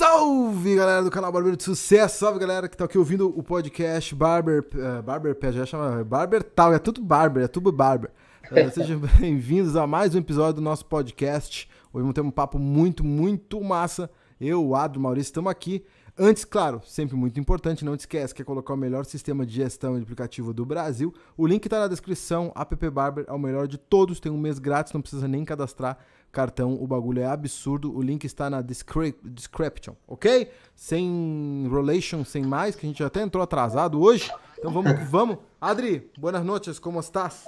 Salve galera do canal Barbeiro de Sucesso, salve galera que tá aqui ouvindo o podcast Barber, uh, Barber Pé, já chama Barber Tal, é tudo Barber, é tudo Barber. Uh, sejam bem-vindos a mais um episódio do nosso podcast. Hoje vamos ter um papo muito, muito massa. Eu, o Adro, o Maurício, estamos aqui. Antes, claro, sempre muito importante, não te esquece, quer colocar o melhor sistema de gestão de aplicativo do Brasil. O link está na descrição, app Barber é o melhor de todos, tem um mês grátis, não precisa nem cadastrar cartão, o bagulho é absurdo. O link está na description, ok? Sem enrolation, sem mais, que a gente até entrou atrasado hoje. Então vamos que vamos. Adri, boas noites, como estás?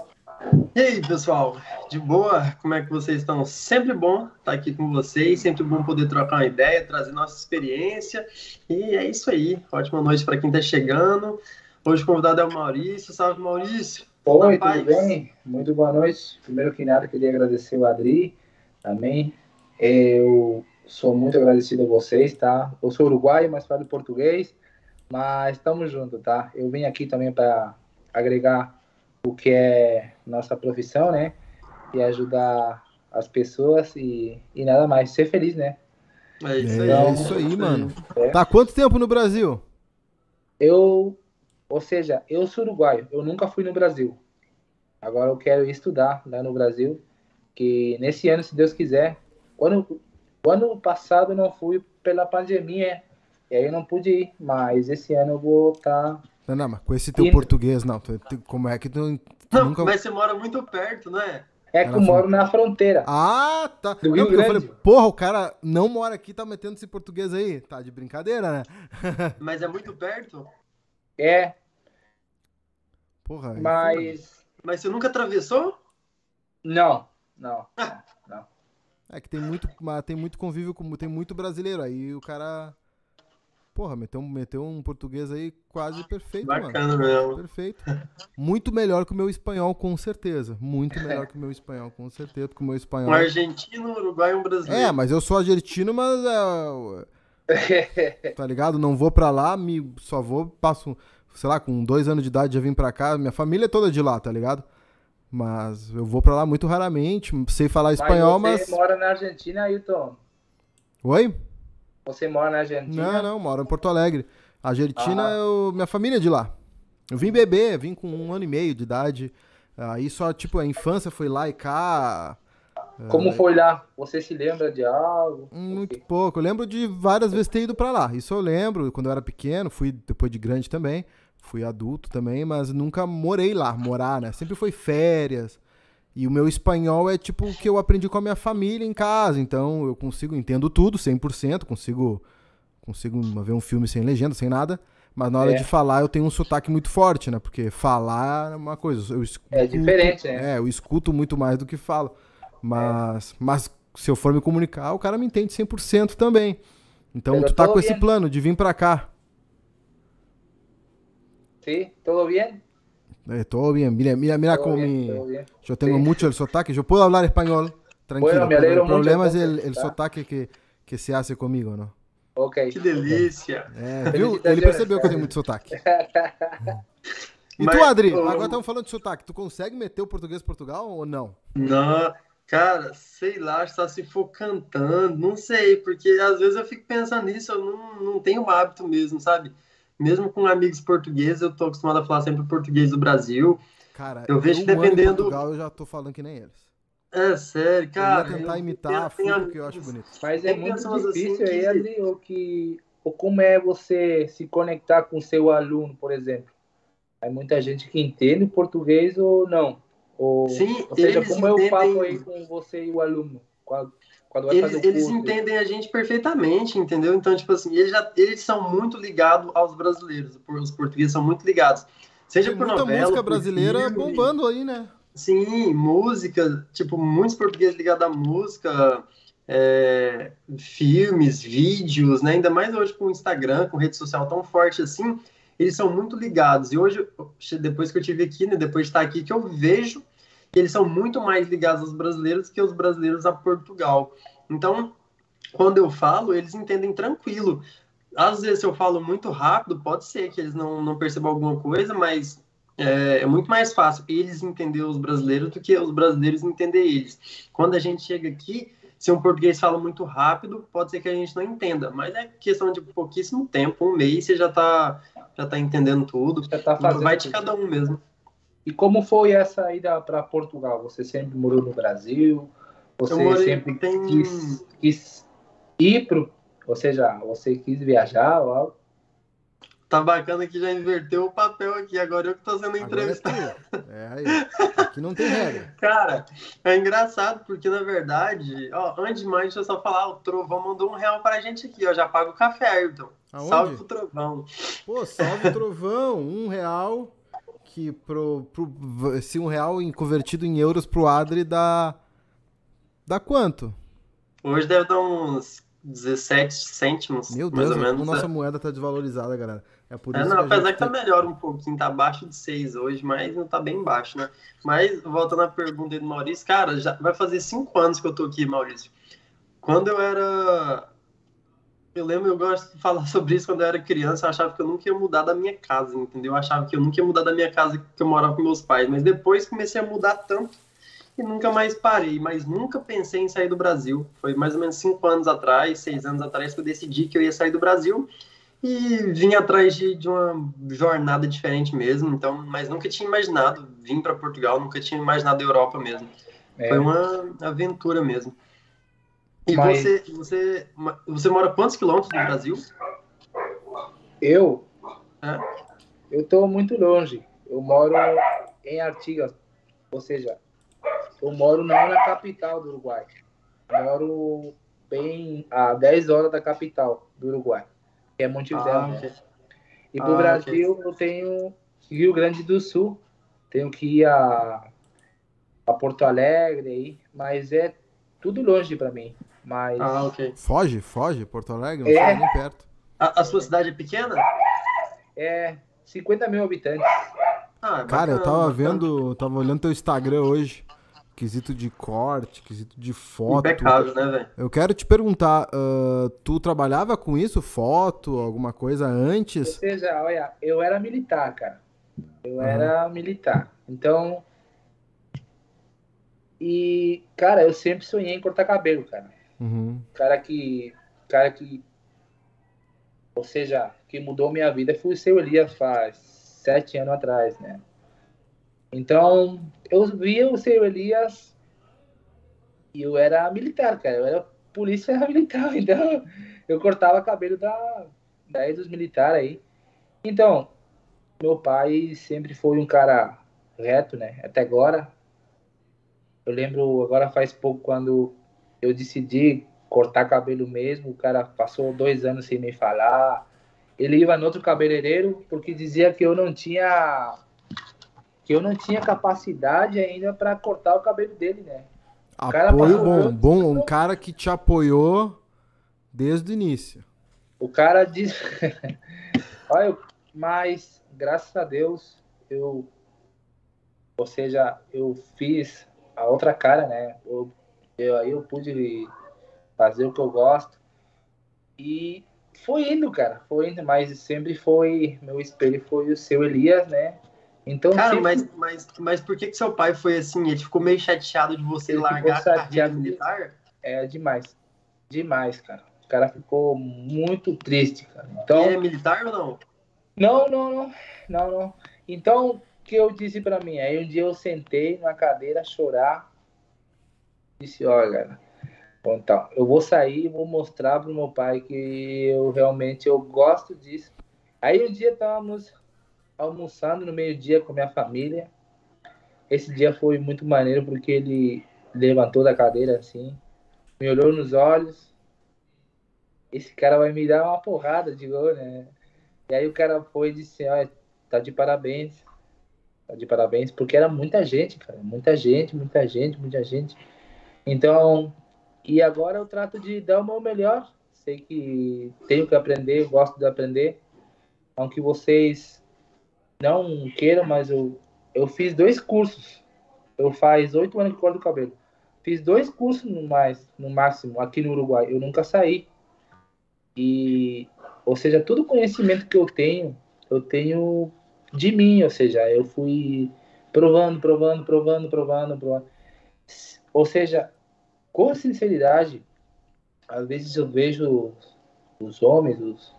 E aí, pessoal, de boa? Como é que vocês estão? Sempre bom estar aqui com vocês, sempre bom poder trocar uma ideia, trazer nossa experiência. E é isso aí. Ótima noite para quem está chegando. Hoje o convidado é o Maurício. Salve, Maurício. Oi, tudo bem? Muito boa noite. Primeiro que nada, queria agradecer o Adri Amém? Eu sou muito agradecido a vocês, tá? Eu sou uruguaio, mas falo português, mas estamos juntos, tá? Eu vim aqui também para agregar o que é nossa profissão, né? E ajudar as pessoas e, e nada mais, ser feliz, né? É isso aí, então, é isso aí mano. É. Tá quanto tempo no Brasil? Eu, ou seja, eu sou uruguaio, eu nunca fui no Brasil. Agora eu quero estudar lá no Brasil que nesse ano, se Deus quiser, quando o ano passado não fui pela pandemia, e aí eu não pude ir, mas esse ano eu vou estar. Tá não, não, mas com esse teu indo. português, não, como é que tu. Não, nunca... mas você mora muito perto, não é? É que eu moro na fronteira. Ah, tá. Do Rio Grande. Eu falei, porra, o cara não mora aqui, tá metendo esse português aí. Tá de brincadeira, né? Mas é muito perto? É. Porra. Mas. Mas você nunca atravessou? Não. Não, não. É que tem muito, tem muito convívio, com, tem muito brasileiro. Aí o cara. Porra, meteu, meteu um português aí quase perfeito, Bacana mano. mesmo. Perfeito. Muito melhor que o meu espanhol, com certeza. Muito melhor que o meu espanhol, com certeza. Porque o meu espanhol. Um argentino, um uruguai e um brasileiro. É, mas eu sou argentino, mas. É, tá ligado? Não vou pra lá, me, só vou, passo, sei lá, com dois anos de idade já vim pra cá. Minha família é toda de lá, tá ligado? Mas eu vou para lá muito raramente, sei falar espanhol, mas. Você mora na Argentina, Ailton? Oi? Você mora na Argentina? Não, não, moro em Porto Alegre. A Argentina, ah. eu, minha família é de lá. Eu vim beber, vim com um ano e meio de idade. Aí só, tipo, a infância foi lá e cá. Como é... foi lá? Você se lembra de algo? Muito pouco. Eu lembro de várias vezes ter ido para lá. Isso eu lembro, quando eu era pequeno, fui depois de grande também fui adulto também, mas nunca morei lá, morar, né? Sempre foi férias. E o meu espanhol é tipo o que eu aprendi com a minha família em casa, então eu consigo, entendo tudo 100%, consigo consigo ver um filme sem legenda, sem nada, mas na hora é. de falar eu tenho um sotaque muito forte, né? Porque falar é uma coisa, eu escuto, É diferente, né? É, eu escuto muito mais do que falo. Mas, é. mas se eu for me comunicar, o cara me entende 100% também. Então Pero tu tá com esse plano de vir para cá. Sí, ¿todo bien? Eh, todo bien. Mira, mira, mira cómo mi... yo tengo sí. mucho el sotaque. Yo puedo hablar español, tranquilo. Bueno, me alegro el problema mucho, es el, el sotaque que, que se hace comigo, ¿no? Ok. Que delícia. É, viu? Ele percebeu que eu tenho muito sotaque. E Mas, tu, Adri, agora estamos falando de sotaque. Tu consegue meter o português Portugal ou não? Não, cara, sei lá, só se for cantando, não sei, porque às vezes eu fico pensando nisso, eu não, não tenho hábito mesmo, sabe? Mesmo com amigos portugueses, eu tô acostumado a falar sempre português do Brasil. Cara, eu vejo dependendo. Portugal, eu já tô falando que nem eles. É sério, cara. Eu ia tentar imitar a fundo que eu acho bonito. Mas é muito difícil assim, aí, que... ou que ou como é você se conectar com seu aluno, por exemplo. Há muita gente que entende português ou não. Ou, Sim, ou seja, como entendem... é o papo aí com você e o aluno? Qual, eles, fazer o eles entendem a gente perfeitamente, entendeu? Então, tipo assim, eles, já, eles são muito ligados aos brasileiros. Os portugueses são muito ligados. Seja Tem por muita novela, música brasileira filme, bombando aí, né? Sim, música, tipo, muitos portugueses ligados à música, é, filmes, vídeos, né? Ainda mais hoje com o Instagram, com rede social tão forte assim, eles são muito ligados. E hoje, depois que eu tive aqui, né, depois de estar aqui, que eu vejo eles são muito mais ligados aos brasileiros que os brasileiros a Portugal. Então, quando eu falo, eles entendem tranquilo. Às vezes, se eu falo muito rápido, pode ser que eles não, não percebam alguma coisa, mas é, é, muito mais fácil eles entender os brasileiros do que os brasileiros entender eles. Quando a gente chega aqui, se um português fala muito rápido, pode ser que a gente não entenda, mas é questão de pouquíssimo tempo, um mês, você já está já tá entendendo tudo. Já tá fazendo Vai de cada um mesmo. E como foi essa ida para Portugal? Você sempre morou no Brasil? Você morei, sempre tem... quis, quis ir para ou seja, você quis viajar ou algo? Tá bacana que já inverteu o papel aqui, agora eu que tô sendo é entrevistado. É, aí. Aqui não tem regra. Cara, é engraçado, porque na verdade, ó, antes de mais, deixa eu só falar, o Trovão mandou um real pra gente aqui, ó, já paga o café, Ayrton. Aonde? Salve pro Trovão. Pô, salve Trovão, um real, que pro, pro, se um real convertido em euros pro Adri dá, dá quanto? Hoje deve dar uns 17 cêntimos, Meu Deus, mais ou menos. a nossa é. moeda tá desvalorizada, galera. É por é, isso é, não, que apesar que tá melhor um pouquinho, tá abaixo de 6 hoje, mas não tá bem baixo, né? Mas, voltando à pergunta do Maurício, cara, já vai fazer 5 anos que eu tô aqui, Maurício. Quando eu era. Eu lembro, eu gosto de falar sobre isso quando eu era criança, eu achava que eu nunca ia mudar da minha casa, entendeu? Eu achava que eu nunca ia mudar da minha casa que eu morava com meus pais, mas depois comecei a mudar tanto e nunca mais parei, mas nunca pensei em sair do Brasil. Foi mais ou menos cinco anos atrás, seis anos atrás, que eu decidi que eu ia sair do Brasil e vim atrás de, de uma jornada diferente mesmo. Então, mas nunca tinha imaginado vir para Portugal, nunca tinha imaginado a Europa mesmo. É. Foi uma aventura mesmo. E mas... você, você, você mora quantos quilômetros do Brasil? Eu? É? Eu estou muito longe. Eu moro em Artigas, ou seja, eu moro não na capital do Uruguai. Moro bem a 10 horas da capital do Uruguai, que é Montevideo. Ah, né? E para o ah, Brasil okay. eu tenho Rio Grande do Sul. Tenho que ir a, a Porto Alegre aí, mas é tudo longe para mim. Mas... Ah, ok. Foge, foge, Porto Alegre, não é. nem perto. A, a, sua cidade é pequena? É, 50 mil habitantes. Ah, é Cara, eu tava vendo, tava olhando teu Instagram hoje quesito de corte, quesito de foto. Impecável, né, velho? Eu quero te perguntar, uh, tu trabalhava com isso, foto, alguma coisa antes? Ou seja, olha, eu era militar, cara. Eu uhum. era militar. Então, e, cara, eu sempre sonhei em cortar cabelo, cara. Uhum. Cara que, cara que, ou seja, que mudou minha vida foi o seu Elias faz sete anos atrás, né? Então, eu via o seu Elias e eu era militar, cara. Eu era polícia militar, então eu cortava cabelo da, daí dos militares aí. Então, meu pai sempre foi um cara reto, né? Até agora. Eu lembro, agora faz pouco, quando eu decidi cortar cabelo mesmo, o cara passou dois anos sem me falar. Ele ia no outro cabeleireiro porque dizia que eu não tinha que eu não tinha capacidade ainda para cortar o cabelo dele, né? O Apoio bom, bom, um cara que te apoiou desde o início. O cara diz, olha, mas graças a Deus eu, ou seja, eu fiz a outra cara, né? Eu, eu aí eu pude fazer o que eu gosto e foi indo, cara, foi indo, mas sempre foi meu espelho foi o seu Elias, né? Então, Cara, sempre... mas, mas, mas por que, que seu pai foi assim? Ele ficou meio chateado de você ele largar a carreira militar? É, demais. Demais, cara. O cara ficou muito triste, cara. Então, ele é militar ou não? Não, não, não. Não, não. Então, o que eu disse para mim? Aí um dia eu sentei na cadeira chorar. Disse, olha, então, eu vou sair e vou mostrar pro meu pai que eu realmente eu gosto disso. Aí um dia estávamos almoçando no meio-dia com minha família. Esse dia foi muito maneiro porque ele levantou da cadeira assim, me olhou nos olhos. Esse cara vai me dar uma porrada de gol, né? E aí o cara foi e disse: Olha, tá de parabéns. Tá de parabéns, porque era muita gente, cara. Muita gente, muita gente, muita gente. Então, e agora eu trato de dar o meu melhor. Sei que tenho que aprender, gosto de aprender. Aunque vocês não queiram, mas eu, eu fiz dois cursos. Eu faz oito anos que corto o cabelo. Fiz dois cursos no mais, no máximo, aqui no Uruguai. Eu nunca saí. E, ou seja, todo conhecimento que eu tenho, eu tenho de mim. Ou seja, eu fui provando, provando, provando, provando, provando. Ou seja, com sinceridade, às vezes eu vejo os homens, os,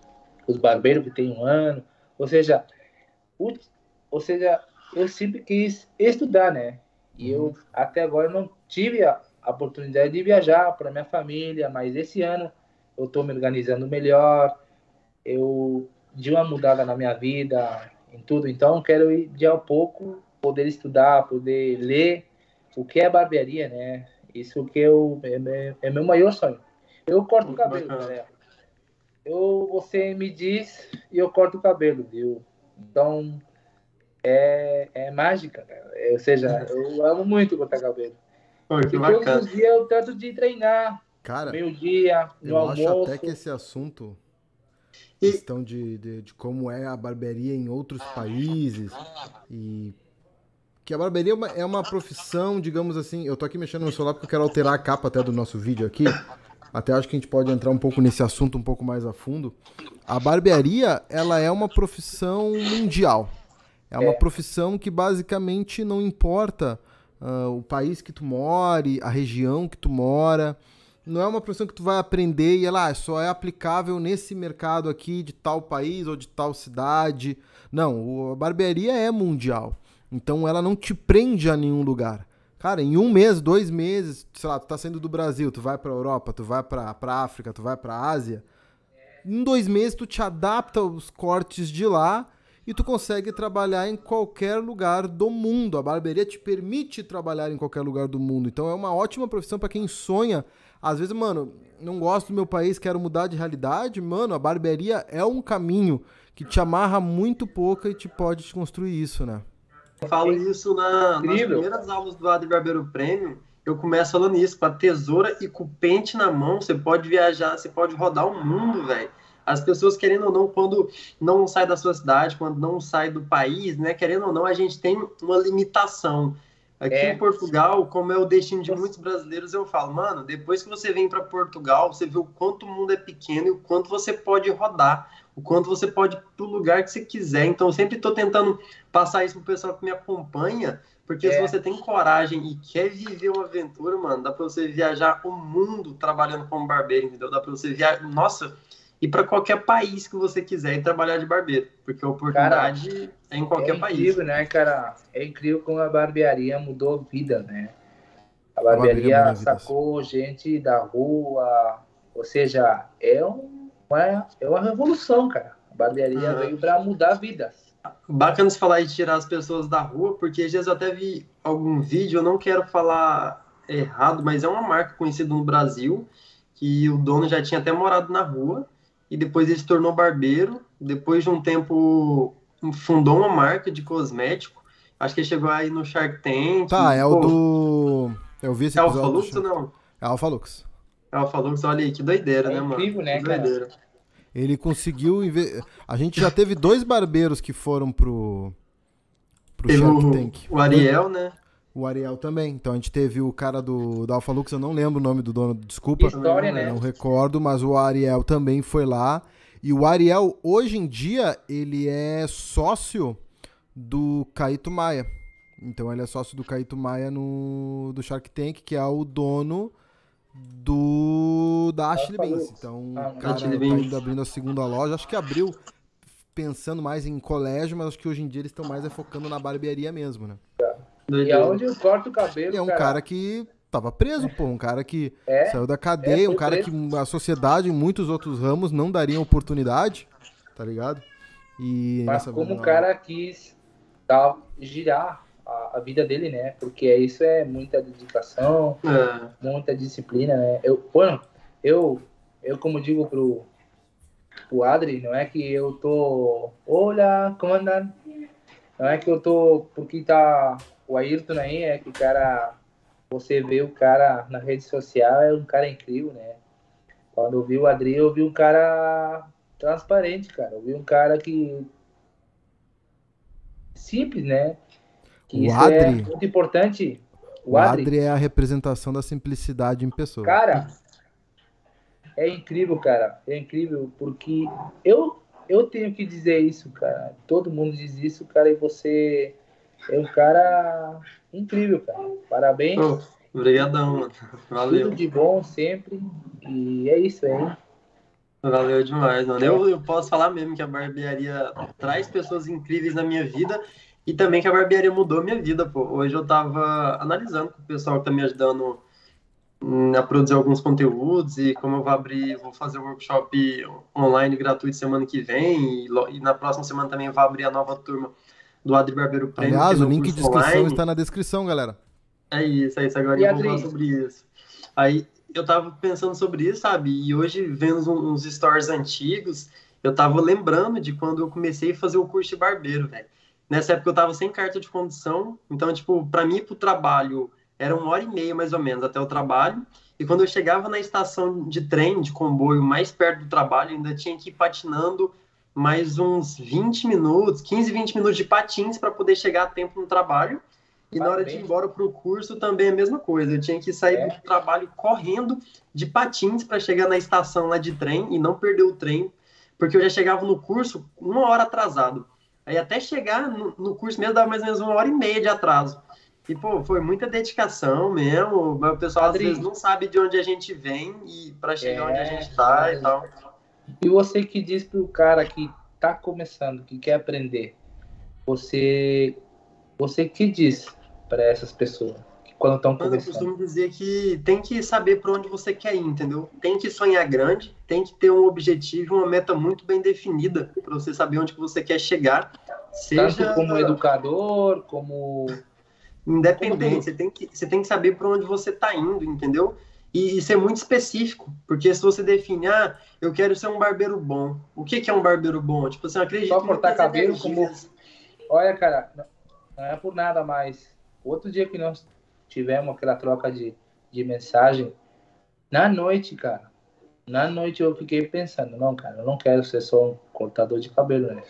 os barbeiros que têm um ano, ou seja, o, ou seja, eu sempre quis estudar, né? E eu uhum. até agora não tive a, a oportunidade de viajar para minha família, mas esse ano eu estou me organizando melhor, eu de uma mudada na minha vida, em tudo, então quero ir de a pouco poder estudar, poder ler o que é barbearia, né? Isso que eu, é, é meu maior sonho. Eu corto o cabelo, galera. Eu, você me diz e eu corto o cabelo, viu? Então, é, é mágica, cara. Ou seja, eu amo muito cortar cabelo. Pô, que. Todos os dias eu trato de treinar. Cara, meio-dia, no eu almoço. acho até que esse assunto questão de, de, de, como é a barbearia em outros países e que a barbearia é uma, é uma, profissão, digamos assim, eu tô aqui mexendo no celular porque eu quero alterar a capa até do nosso vídeo aqui, até acho que a gente pode entrar um pouco nesse assunto um pouco mais a fundo. A barbearia, ela é uma profissão mundial, é uma é. profissão que basicamente não importa uh, o país que tu more, a região que tu mora, não é uma profissão que tu vai aprender e ela ah, só é aplicável nesse mercado aqui de tal país ou de tal cidade. Não, a barbearia é mundial. Então ela não te prende a nenhum lugar. Cara, em um mês, dois meses, sei lá, tu tá saindo do Brasil, tu vai pra Europa, tu vai pra, pra África, tu vai pra Ásia. Em dois meses tu te adapta aos cortes de lá e tu consegue trabalhar em qualquer lugar do mundo. A barbearia te permite trabalhar em qualquer lugar do mundo. Então é uma ótima profissão para quem sonha às vezes, mano, não gosto do meu país, quero mudar de realidade. Mano, a barbearia é um caminho que te amarra muito pouco e te pode te construir isso, né? Eu falo isso na, nas primeiras aulas do Adri Barbeiro Prêmio. Eu começo falando isso, com a tesoura e com o pente na mão, você pode viajar, você pode rodar o mundo, velho. As pessoas, querendo ou não, quando não sai da sua cidade, quando não sai do país, né, querendo ou não, a gente tem uma limitação. Aqui é. em Portugal, como é o destino de muitos brasileiros, eu falo, mano, depois que você vem para Portugal, você vê o quanto o mundo é pequeno e o quanto você pode rodar, o quanto você pode ir pro lugar que você quiser. Então, eu sempre estou tentando passar isso pro pessoal que me acompanha, porque é. se você tem coragem e quer viver uma aventura, mano, dá para você viajar o mundo trabalhando como barbeiro, entendeu? Dá para você viajar. Nossa, e para qualquer país que você quiser ir trabalhar de barbeiro, porque a oportunidade cara, é em qualquer é país. Incrível, né, cara? É incrível como a barbearia mudou vida, né? A barbearia, a barbearia sacou gente da rua, ou seja, é, um, é uma revolução, cara. A barbearia uhum. veio para mudar vidas. Bacana você falar de tirar as pessoas da rua, porque às vezes eu até vi algum vídeo, eu não quero falar errado, mas é uma marca conhecida no Brasil, que o dono já tinha até morado na rua, e depois ele se tornou barbeiro. Depois de um tempo, fundou uma marca de cosmético. Acho que ele chegou aí no Shark Tank. Tá, é o do. Eu vi esse é episódio. É Alpha ou não? É Alpha Lux. Alpha Lux, olha aí, que doideira, é né, mano? Incrível, né, que doideira. Cara? Ele conseguiu. A gente já teve dois barbeiros que foram pro. pro teve Shark Tank. O Ariel, né? O Ariel também. Então a gente teve o cara do da Alpha Lux, eu não lembro o nome do dono, desculpa. História, né? Não recordo, mas o Ariel também foi lá. E o Ariel, hoje em dia, ele é sócio do Caíto Maia. Então ele é sócio do Caíto Maia no do Shark Tank, que é o dono do da Ashley Benz. Então ah, o cara tá indo abrindo a segunda loja. Acho que abriu pensando mais em colégio, mas acho que hoje em dia eles estão mais é focando na barbearia mesmo, né? E aonde eu corto o cabelo. é um cara, cara que tava preso, pô. Um cara que é, saiu da cadeia, é, um cara preso. que a sociedade em muitos outros ramos não daria oportunidade, tá ligado? E Mas como o cara quis tá, girar a, a, vida dele, né? Porque isso é muita dedicação, é. muita disciplina, né? Eu, bueno, eu, eu como digo pro, pro Adri, não é que eu tô. Olha, comandante. Não é que eu tô. Porque tá o Ayrton aí é que cara, você vê o cara na rede social, é um cara incrível, né? Quando eu vi o Adri, eu vi um cara transparente, cara. Eu vi um cara que. Simples, né? Que o isso Adri, é muito importante. O, o Adri, Adri é a representação da simplicidade em pessoa. Cara, é incrível, cara. É incrível, porque eu, eu tenho que dizer isso, cara. Todo mundo diz isso, cara, e você é um cara incrível, cara. Parabéns. Oh. Obrigadão, mano. Valeu. Tudo de bom sempre. E é isso aí. Valeu demais, mano. Eu, eu posso falar mesmo que a barbearia traz pessoas incríveis na minha vida e também que a barbearia mudou minha vida, pô. Hoje eu tava analisando com o pessoal que tá me ajudando a produzir alguns conteúdos e como eu vou abrir, vou fazer o workshop online gratuito semana que vem e, e na próxima semana também vou abrir a nova turma do Adri Barbeiro Prêmio. Aliás, o link de inscrição online. está na descrição, galera. É isso, é isso. Agora e eu vou falar sobre isso. Aí eu tava pensando sobre isso, sabe? E hoje, vendo uns stories antigos, eu tava lembrando de quando eu comecei a fazer o curso de barbeiro, velho. Nessa época eu tava sem carta de condução, então, tipo, para mim pro trabalho era uma hora e meia mais ou menos até o trabalho. E quando eu chegava na estação de trem, de comboio, mais perto do trabalho, ainda tinha que ir patinando mais uns 20 minutos, 15, 20 minutos de patins para poder chegar a tempo no trabalho. E na hora de ir embora para o curso também é a mesma coisa. Eu tinha que sair é. do trabalho correndo de patins para chegar na estação lá de trem e não perder o trem, porque eu já chegava no curso uma hora atrasado. Aí até chegar no, no curso mesmo dava mais ou menos uma hora e meia de atraso. E, pô, foi muita dedicação mesmo. O pessoal às vezes não sabe de onde a gente vem e para chegar é, onde a gente tá é. e tal. E você que diz pro cara que tá começando, que quer aprender, você você que diz para essas pessoas quando estão começando? Eu costumo dizer que tem que saber para onde você quer ir, entendeu? Tem que sonhar grande, tem que ter um objetivo, uma meta muito bem definida para você saber onde que você quer chegar. Seja Tanto como educador, como independente, você tem que, você tem que saber para onde você está indo, entendeu? E, e, ser muito específico, porque se você definir, ah, eu quero ser um barbeiro bom, o que, que é um barbeiro bom? Tipo assim, eu acredito Só cortar cabelo como... Olha, cara, não é por nada, mas outro dia que nós tivemos aquela troca de, de mensagem, na noite, cara, na noite eu fiquei pensando, não, cara, eu não quero ser só um cortador de cabelo, né?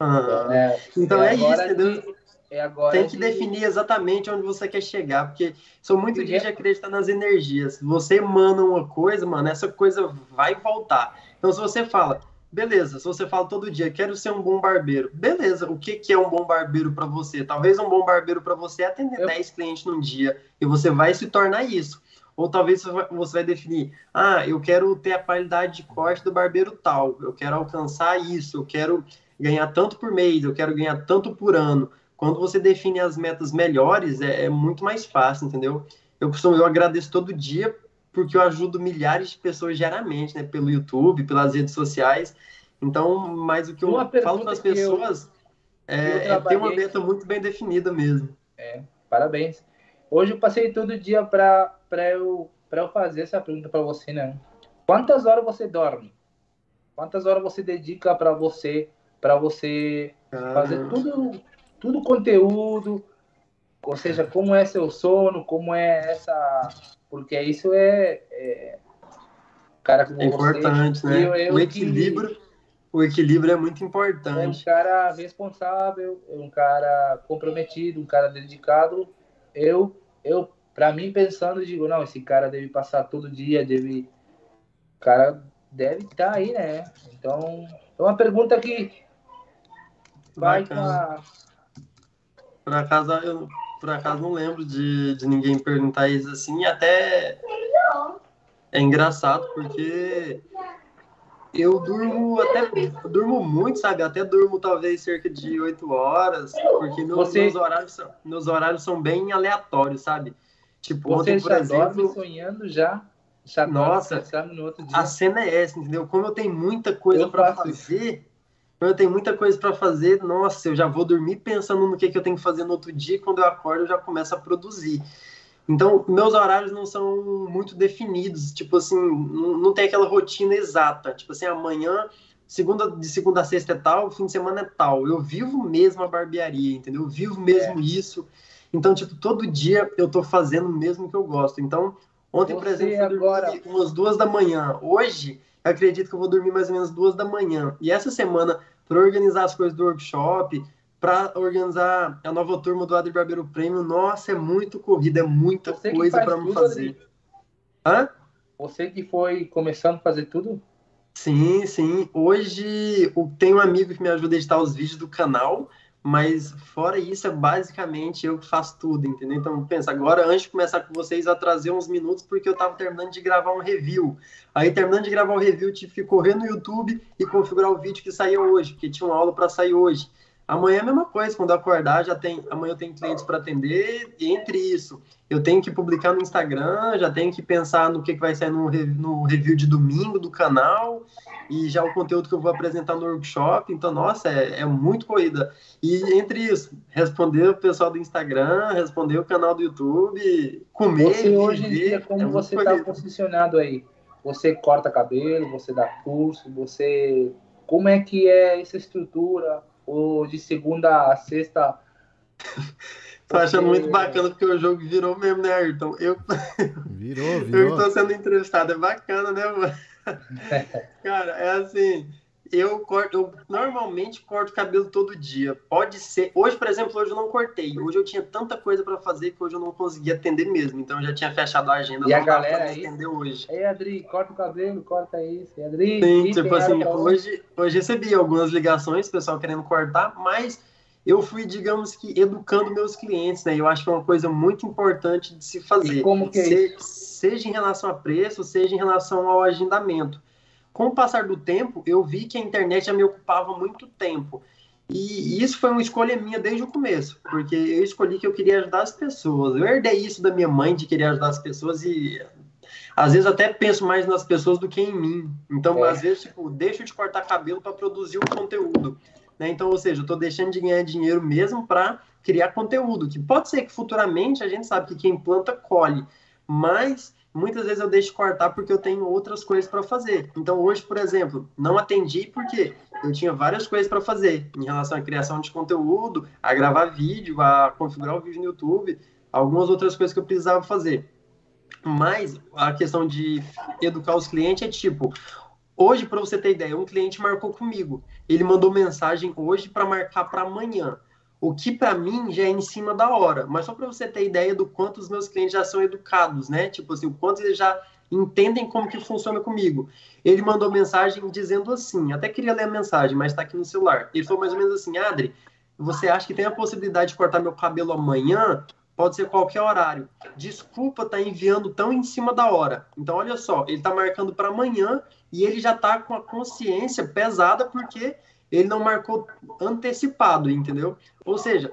Ah, é, então é, é isso, entendeu? É agora Tem que de... definir exatamente onde você quer chegar, porque sou muito de acreditar nas energias. Você emana uma coisa, mano, essa coisa vai voltar. Então, se você fala, beleza, se você fala todo dia, quero ser um bom barbeiro, beleza, o que, que é um bom barbeiro para você? Talvez um bom barbeiro para você é atender Eu... 10 clientes num dia, e você vai se tornar isso. Ou talvez você vai definir, ah, eu quero ter a qualidade de corte do barbeiro tal, eu quero alcançar isso, eu quero ganhar tanto por mês, eu quero ganhar tanto por ano. Quando você define as metas melhores, é, é muito mais fácil, entendeu? Eu costumo, eu agradeço todo dia porque eu ajudo milhares de pessoas diariamente, né? Pelo YouTube, pelas redes sociais. Então, mas o que eu falo para as pessoas eu, é, eu é, ter uma meta muito bem definida mesmo. É, parabéns. Hoje eu passei todo dia para eu, eu fazer essa pergunta para você, né? Quantas horas você dorme? Quantas horas você dedica para você, para você fazer tudo tudo conteúdo, ou seja, como é seu sono, como é essa. Porque isso é. é... Cara, é importante, você, né? Eu, eu o equilíbrio. Que... O equilíbrio é muito importante. É um cara responsável, é um cara comprometido, um cara dedicado. Eu, eu para mim, pensando, digo, não, esse cara deve passar todo dia, deve. O cara deve estar tá aí, né? Então, é uma pergunta que vai com a, por acaso, eu por acaso não lembro de, de ninguém perguntar isso assim, até é engraçado, porque eu durmo até eu durmo muito, sabe? Até durmo talvez cerca de oito horas, porque meus, Você... meus, horários são, meus horários são bem aleatórios, sabe? Tipo, Você ontem, por já exemplo, sonhando já? já nossa, a cena é essa, entendeu? Como eu tenho muita coisa para fazer, quando eu tenho muita coisa para fazer, nossa, eu já vou dormir pensando no que, que eu tenho que fazer no outro dia. Quando eu acordo, eu já começo a produzir. Então, meus horários não são muito definidos. Tipo assim, não, não tem aquela rotina exata. Tipo assim, amanhã, segunda, de segunda a sexta é tal, fim de semana é tal. Eu vivo mesmo a barbearia, entendeu? Eu vivo mesmo é. isso. Então, tipo, todo dia eu tô fazendo mesmo que eu gosto. Então, ontem, Você por exemplo, eu agora... umas duas da manhã. Hoje, eu acredito que eu vou dormir mais ou menos duas da manhã. E essa semana, para organizar as coisas do workshop, para organizar a nova turma do Adri Barbeiro Prêmio, nossa, é muito corrida, é muita Você coisa para fazer. Hã? Você que foi começando a fazer tudo? Sim, sim. Hoje tem um amigo que me ajuda a editar os vídeos do canal, mas fora isso, é basicamente eu que faço tudo, entendeu? Então, pensa, agora antes de começar com vocês, eu trazer uns minutos porque eu tava terminando de gravar um review. Aí, terminando de gravar o um review, tive que correr no YouTube e configurar o vídeo que saiu hoje, porque tinha uma aula para sair hoje. Amanhã é a mesma coisa, quando eu acordar, já tem. Amanhã eu tenho clientes para atender, e entre isso, eu tenho que publicar no Instagram, já tenho que pensar no que, que vai sair no, no review de domingo do canal, e já o conteúdo que eu vou apresentar no workshop. Então, nossa, é, é muito corrida. E entre isso, responder o pessoal do Instagram, responder o canal do YouTube, comer. Você hoje em dia, como é você está posicionado aí? Você corta cabelo, você dá curso, você. Como é que é essa estrutura? Ou de segunda a sexta. Tô achando muito bacana porque o jogo virou mesmo, né, Ayrton? Eu... Virou, virou. Eu tô sendo entrevistado, é bacana, né, mano? Cara, é assim, eu corto, eu normalmente corto cabelo todo dia. Pode ser. Hoje, por exemplo, hoje eu não cortei. Hoje eu tinha tanta coisa para fazer que hoje eu não conseguia atender mesmo. Então eu já tinha fechado a agenda. E a galera aí, atender hoje. Ei, Adri, corta o cabelo, corta isso. Adri, Sim, tipo assim, hoje, hoje recebi algumas ligações, pessoal querendo cortar, mas eu fui, digamos que, educando meus clientes, né? Eu acho que é uma coisa muito importante de se fazer. E como que é Se, seja em relação a preço, seja em relação ao agendamento com o passar do tempo, eu vi que a internet já me ocupava muito tempo. E isso foi uma escolha minha desde o começo, porque eu escolhi que eu queria ajudar as pessoas. Eu herdei isso da minha mãe de querer ajudar as pessoas e às vezes até penso mais nas pessoas do que em mim. Então, é. às vezes, tipo, deixo de cortar cabelo para produzir o conteúdo. Né? Então, ou seja, eu estou deixando de ganhar dinheiro mesmo para criar conteúdo, que pode ser que futuramente a gente sabe que quem planta colhe, mas muitas vezes eu deixo de cortar porque eu tenho outras coisas para fazer. Então, hoje, por exemplo, não atendi porque eu tinha várias coisas para fazer em relação à criação de conteúdo, a gravar vídeo, a configurar o vídeo no YouTube, algumas outras coisas que eu precisava fazer. Mas a questão de educar os clientes é tipo, hoje, para você ter ideia, um cliente marcou comigo. Ele mandou mensagem hoje para marcar para amanhã o que para mim já é em cima da hora. Mas só para você ter ideia do quanto os meus clientes já são educados, né? Tipo assim, o quanto eles já entendem como que funciona comigo. Ele mandou mensagem dizendo assim, até queria ler a mensagem, mas está aqui no celular. Ele falou mais ou menos assim, Adri, você acha que tem a possibilidade de cortar meu cabelo amanhã? Pode ser qualquer horário. Desculpa tá enviando tão em cima da hora. Então, olha só, ele tá marcando para amanhã e ele já tá com a consciência pesada porque ele não marcou antecipado, entendeu? Ou seja,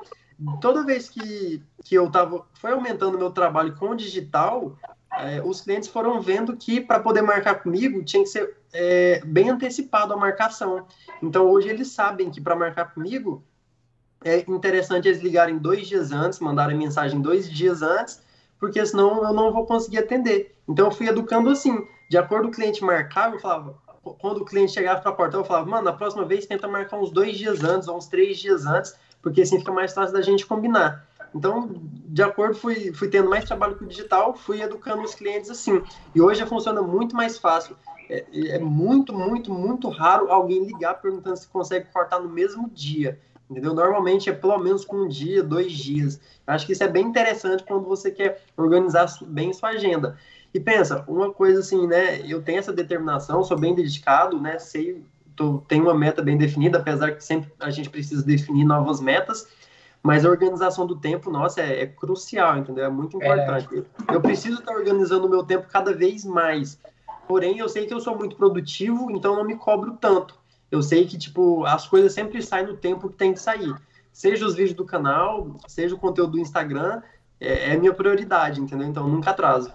toda vez que, que eu tava, foi aumentando meu trabalho com o digital, é, os clientes foram vendo que para poder marcar comigo tinha que ser é, bem antecipado a marcação. Então hoje eles sabem que para marcar comigo é interessante eles ligarem dois dias antes, mandarem mensagem dois dias antes, porque senão eu não vou conseguir atender. Então eu fui educando assim, de acordo com o cliente marcar, eu falava, quando o cliente chegava para a porta, eu falava, mano, na próxima vez tenta marcar uns dois dias antes, ou uns três dias antes, porque assim fica mais fácil da gente combinar. Então, de acordo, fui, fui tendo mais trabalho com o digital, fui educando os clientes assim. E hoje funciona muito mais fácil. É, é muito, muito, muito raro alguém ligar perguntando se consegue cortar no mesmo dia. Entendeu? Normalmente é pelo menos com um dia, dois dias. Acho que isso é bem interessante quando você quer organizar bem sua agenda. E pensa, uma coisa assim, né? Eu tenho essa determinação, sou bem dedicado, né? Sei, tô, tenho uma meta bem definida, apesar que sempre a gente precisa definir novas metas. Mas a organização do tempo, nossa, é, é crucial, entendeu? É muito importante. É. Eu, eu preciso estar organizando o meu tempo cada vez mais. Porém, eu sei que eu sou muito produtivo, então não me cobro tanto. Eu sei que, tipo, as coisas sempre saem no tempo que tem que sair. Seja os vídeos do canal, seja o conteúdo do Instagram, é, é minha prioridade, entendeu? Então, nunca atraso.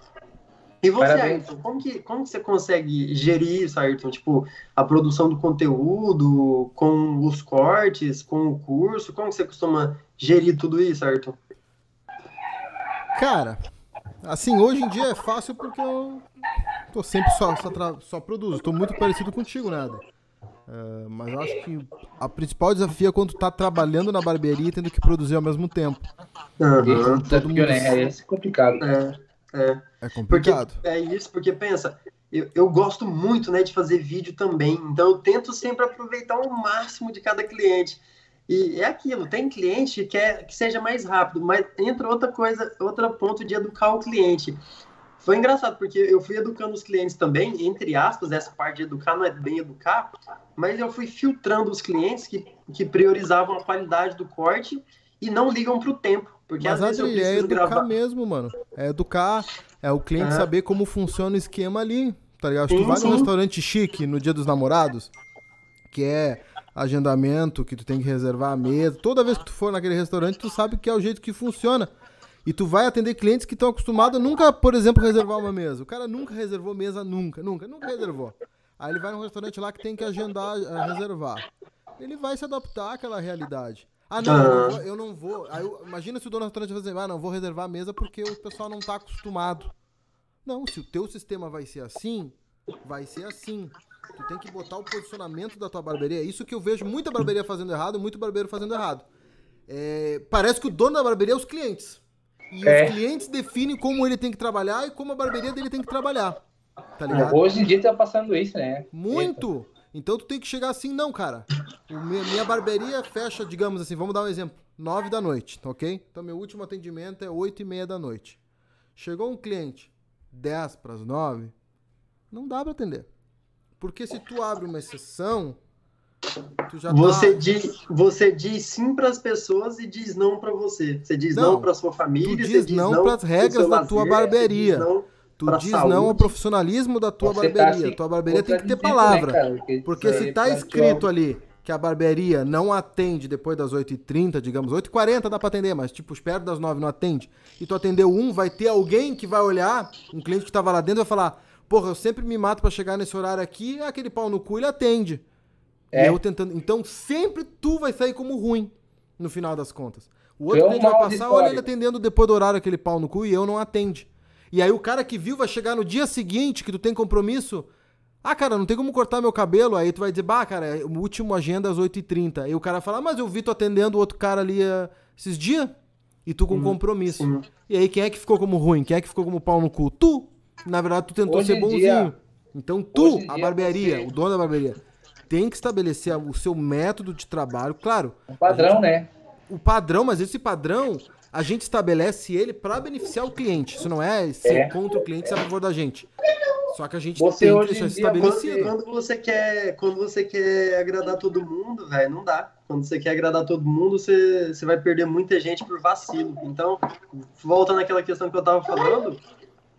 E você, Parabéns. Ayrton, como que, como que você consegue gerir isso, Ayrton? Tipo, a produção do conteúdo, com os cortes, com o curso, como que você costuma gerir tudo isso, Ayrton? Cara, assim, hoje em dia é fácil porque eu tô sempre só, só, só produzo. Tô muito parecido contigo, nada. Uh, mas eu acho que a principal desafio é quando tu tá trabalhando na barbearia e tendo que produzir ao mesmo tempo. Uhum. Todo mundo... É, é complicado. É. É, é complicado. Porque, é isso, porque pensa, eu, eu, gosto muito né, de fazer vídeo também, então eu tento sempre aproveitar o máximo de cada cliente. E é aquilo, tem cliente que quer que seja mais rápido, mas entra outra coisa, outro ponto de educar o cliente. foi engraçado, porque eu fui educando os clientes também, entre aspas, essa parte de educar não é bem educar, mas eu fui filtrando os clientes que, que priorizavam a qualidade do corte e não ligam para o tempo. Porque Mas, às Adri, é educar gravar... mesmo, mano. É educar, é o cliente é. saber como funciona o esquema ali, tá ligado? Sim, tu vai sim. num restaurante chique no dia dos namorados, que é agendamento, que tu tem que reservar a mesa. Toda vez que tu for naquele restaurante, tu sabe que é o jeito que funciona. E tu vai atender clientes que estão acostumados a nunca, por exemplo, reservar uma mesa. O cara nunca reservou mesa, nunca, nunca, nunca reservou. Aí ele vai num restaurante lá que tem que agendar, uh, reservar. Ele vai se adaptar àquela realidade. Ah, não, eu não vou. Eu não vou. Aí, imagina se o dono do restaurante vai dizer, ah, não, vou reservar a mesa porque o pessoal não está acostumado. Não, se o teu sistema vai ser assim, vai ser assim. Tu tem que botar o posicionamento da tua barbearia. É isso que eu vejo muita barbearia fazendo errado, muito barbeiro fazendo errado. É, parece que o dono da barbearia é os clientes. E é. os clientes definem como ele tem que trabalhar e como a barbearia dele tem que trabalhar. Tá ligado? Hoje em dia tá passando isso, né? Muito! Então tu tem que chegar assim, não, cara. minha barbearia fecha, digamos assim, vamos dar um exemplo, 9 da noite, tá ok? Então meu último atendimento é 8 e meia da noite. Chegou um cliente 10 para as 9, não dá para atender. Porque se tu abre uma exceção, você, tá... diz, você diz sim para as pessoas e diz não para você. Você diz não, não para sua família, tu diz, diz não, para as regras da lazer, tua barbearia. Tu diz saúde. não ao profissionalismo da tua você tá barbearia. Tá tua barbearia tem que ter palavra. Né, cara, porque se tá escrito ali que a barbearia não atende depois das 8h30, digamos, 8h40 dá para atender, mas tipo, perto das 9 não atende, e tu atendeu um, vai ter alguém que vai olhar, um cliente que tava lá dentro vai falar, porra, eu sempre me mato para chegar nesse horário aqui, aquele pau no cu ele atende. É. eu tentando. Então sempre tu vai sair como ruim, no final das contas. O outro cliente vai passar, olha ele atendendo depois do horário aquele pau no cu e eu não atende. E aí o cara que viu vai chegar no dia seguinte que tu tem compromisso. Ah, cara, não tem como cortar meu cabelo. Aí tu vai dizer, bah, cara, o último agenda é às 8h30. Aí o cara fala, ah, mas eu vi tu atendendo o outro cara ali uh, esses dias. E tu com compromisso. Sim. E aí quem é que ficou como ruim? Quem é que ficou como pau no cu? Tu! Na verdade, tu tentou Hoje ser bonzinho. Dia... Então tu, a barbearia, você... o dono da barbearia, tem que estabelecer o seu método de trabalho, claro. Um padrão, gente, né? O padrão, mas esse padrão a gente estabelece ele para beneficiar o cliente. Isso não é ser é. contra o cliente, ser a favor da gente. Só que a gente você tem que deixar. Quando, quando, você quer, quando você quer agradar todo mundo, velho, não dá. Quando você quer agradar todo mundo, você, você vai perder muita gente por vacilo. Então, voltando àquela questão que eu tava falando,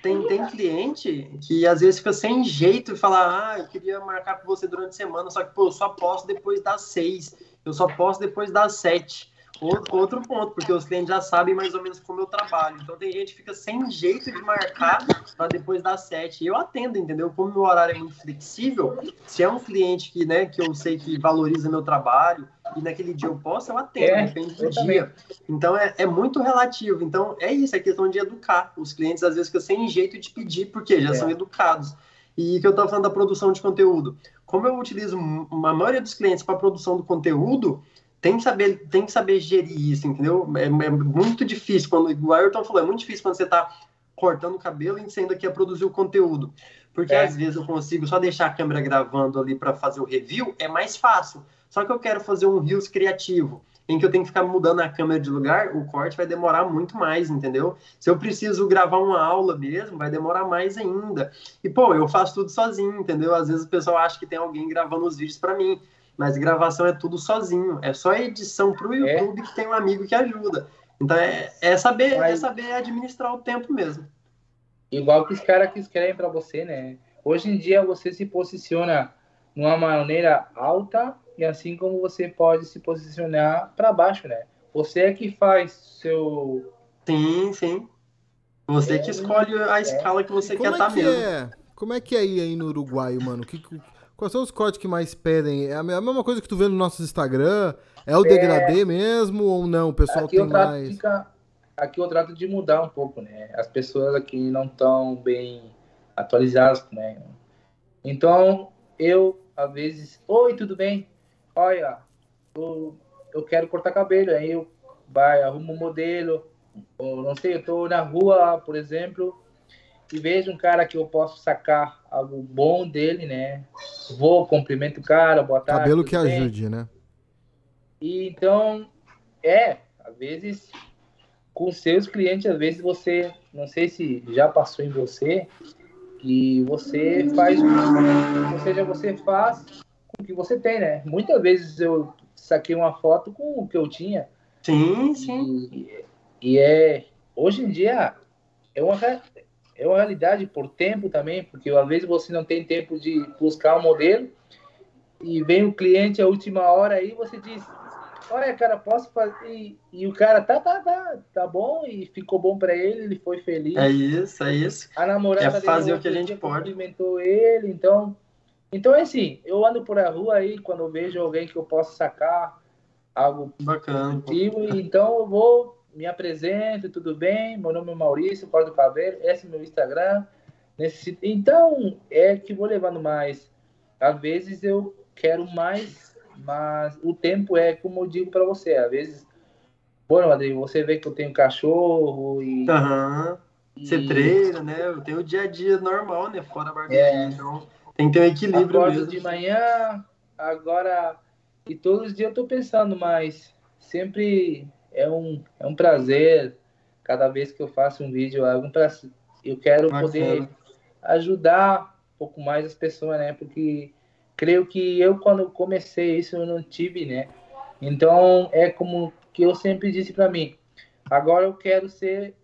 tem, tem cliente que às vezes fica sem jeito e fala, ah, eu queria marcar com você durante a semana, só que, pô, eu só posso depois das seis, eu só posso depois das sete. Outro ponto, porque os clientes já sabem mais ou menos como eu trabalho. Então tem gente que fica sem jeito de marcar para depois das sete. Eu atendo, entendeu? Como meu horário é muito flexível, se é um cliente que, né, que eu sei que valoriza meu trabalho e naquele dia eu posso, eu atendo, é, depende do dia. Então é, é muito relativo. Então é isso, é questão de educar. Os clientes às vezes ficam sem jeito de pedir, porque já é. são educados. E que eu estava falando da produção de conteúdo. Como eu utilizo a maioria dos clientes para produção do conteúdo, tem que saber, tem que saber gerir isso, entendeu? É, é muito difícil quando, o Ayrton falou, é muito difícil quando você está cortando o cabelo e sendo aqui a produzir o conteúdo. Porque é. às vezes eu consigo só deixar a câmera gravando ali para fazer o review, é mais fácil. Só que eu quero fazer um Reels criativo, em que eu tenho que ficar mudando a câmera de lugar, o corte vai demorar muito mais, entendeu? Se eu preciso gravar uma aula mesmo, vai demorar mais ainda. E, pô, eu faço tudo sozinho, entendeu? Às vezes o pessoal acha que tem alguém gravando os vídeos para mim mas gravação é tudo sozinho. É só edição para o é. YouTube é. que tem um amigo que ajuda. Então é, é saber é mas... é saber administrar o tempo mesmo. Igual que os caras que escrevem para você, né? Hoje em dia você se posiciona de uma maneira alta e assim como você pode se posicionar para baixo, né? Você é que faz seu. Sim, sim. Você é, que escolhe a escala que você quer estar tá mesmo. É? Como é que é aí, aí no Uruguai, mano? Que, Quais são os cortes que mais pedem? É a mesma coisa que tu vê no nosso Instagram? É o é... degradê mesmo ou não? O pessoal aqui tem mais. Fica... Aqui eu trato de mudar um pouco, né? As pessoas aqui não estão bem atualizadas, né? Então, eu, às vezes, oi, tudo bem? Olha, eu, eu quero cortar cabelo. Aí eu vai, arrumo um modelo. Ou, não sei, eu tô na rua, por exemplo, e vejo um cara que eu posso sacar algo bom dele, né? Vou, cumprimento o cara, boa tarde. Cabelo que ajude, né? E então, é, às vezes, com seus clientes, às vezes você, não sei se já passou em você, que você faz, ou seja, você faz com o que você tem, né? Muitas vezes eu saquei uma foto com o que eu tinha. Sim, sim. E, e é, hoje em dia, é uma, é uma realidade por tempo também, porque às vezes você não tem tempo de buscar um modelo e vem o cliente a última hora aí você diz, olha, cara, posso fazer. E, e, o cara tá, tá, tá, tá bom e ficou bom para ele, ele foi feliz. É isso, é isso. A namorada é fazer o que a gente pode. Cumprimentou ele, então. Então é assim, eu ando por a rua aí quando eu vejo alguém que eu possa sacar algo bacana. Positivo, então eu vou, me apresento, tudo bem? Meu nome é Maurício, Porto Caveiro, esse é meu Instagram. Nesse, então é que vou levando mais. Às vezes eu quero mais mas o tempo é como eu digo para você, às vezes, bom, Rodrigo, você vê que eu tenho cachorro e. Uhum. Você e... treina, né? Eu tenho o dia a dia normal, né? Fora a barbearia. É. Então tem que ter um equilíbrio Acordo mesmo. de manhã, agora. E todos os dias eu tô pensando, mas sempre é um, é um prazer. Cada vez que eu faço um vídeo, é um prazer. Eu quero Bacana. poder ajudar um pouco mais as pessoas, né? Porque creio que eu quando comecei isso eu não tive, né? Então é como que eu sempre disse para mim. Agora eu quero ser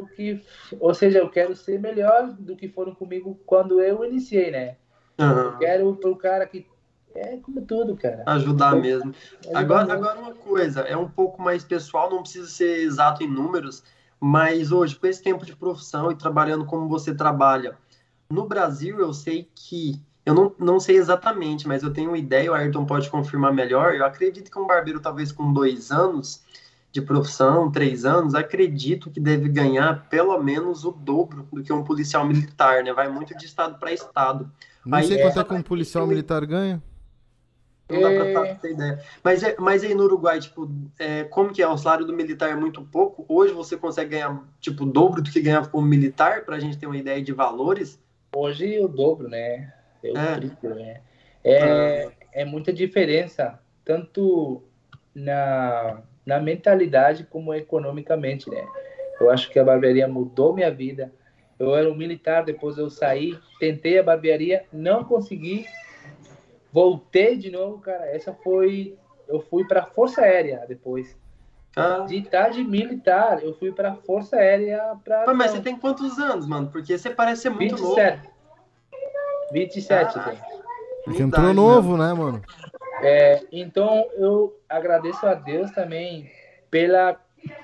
o que, ou seja, eu quero ser melhor do que foram comigo quando eu iniciei, né? Uhum. Eu quero pro cara que é como tudo, cara. Ajudar então, mesmo. Ajudar agora, mesmo. agora uma coisa, é um pouco mais pessoal, não precisa ser exato em números, mas hoje, com esse tempo de profissão e trabalhando como você trabalha, no Brasil eu sei que eu não, não sei exatamente, mas eu tenho uma ideia, o Ayrton pode confirmar melhor. Eu acredito que um barbeiro, talvez com dois anos de profissão, três anos, acredito que deve ganhar pelo menos o dobro do que um policial militar, né? Vai muito de estado para estado. Não aí, sei quanto é que um policial militar ganha. Não dá pra ter ideia. Mas, é, mas aí no Uruguai, tipo, é, como que é? O salário do militar é muito pouco. Hoje você consegue ganhar, tipo, o dobro do que ganhava como militar, pra gente ter uma ideia de valores? Hoje o dobro, né? É o é. triplo, né? É, ah. é muita diferença, tanto na, na mentalidade como economicamente, né? Eu acho que a barbearia mudou minha vida. Eu era um militar, depois eu saí, tentei a barbearia, não consegui, voltei de novo, cara. Essa foi. Eu fui para Força Aérea depois. Ah. De idade militar, eu fui para Força Aérea para. Mas você tem quantos anos, mano? Porque você parece ser muito 27. novo. 27 tem. Porque entrou novo, né, mano? É, então eu agradeço a Deus também pela,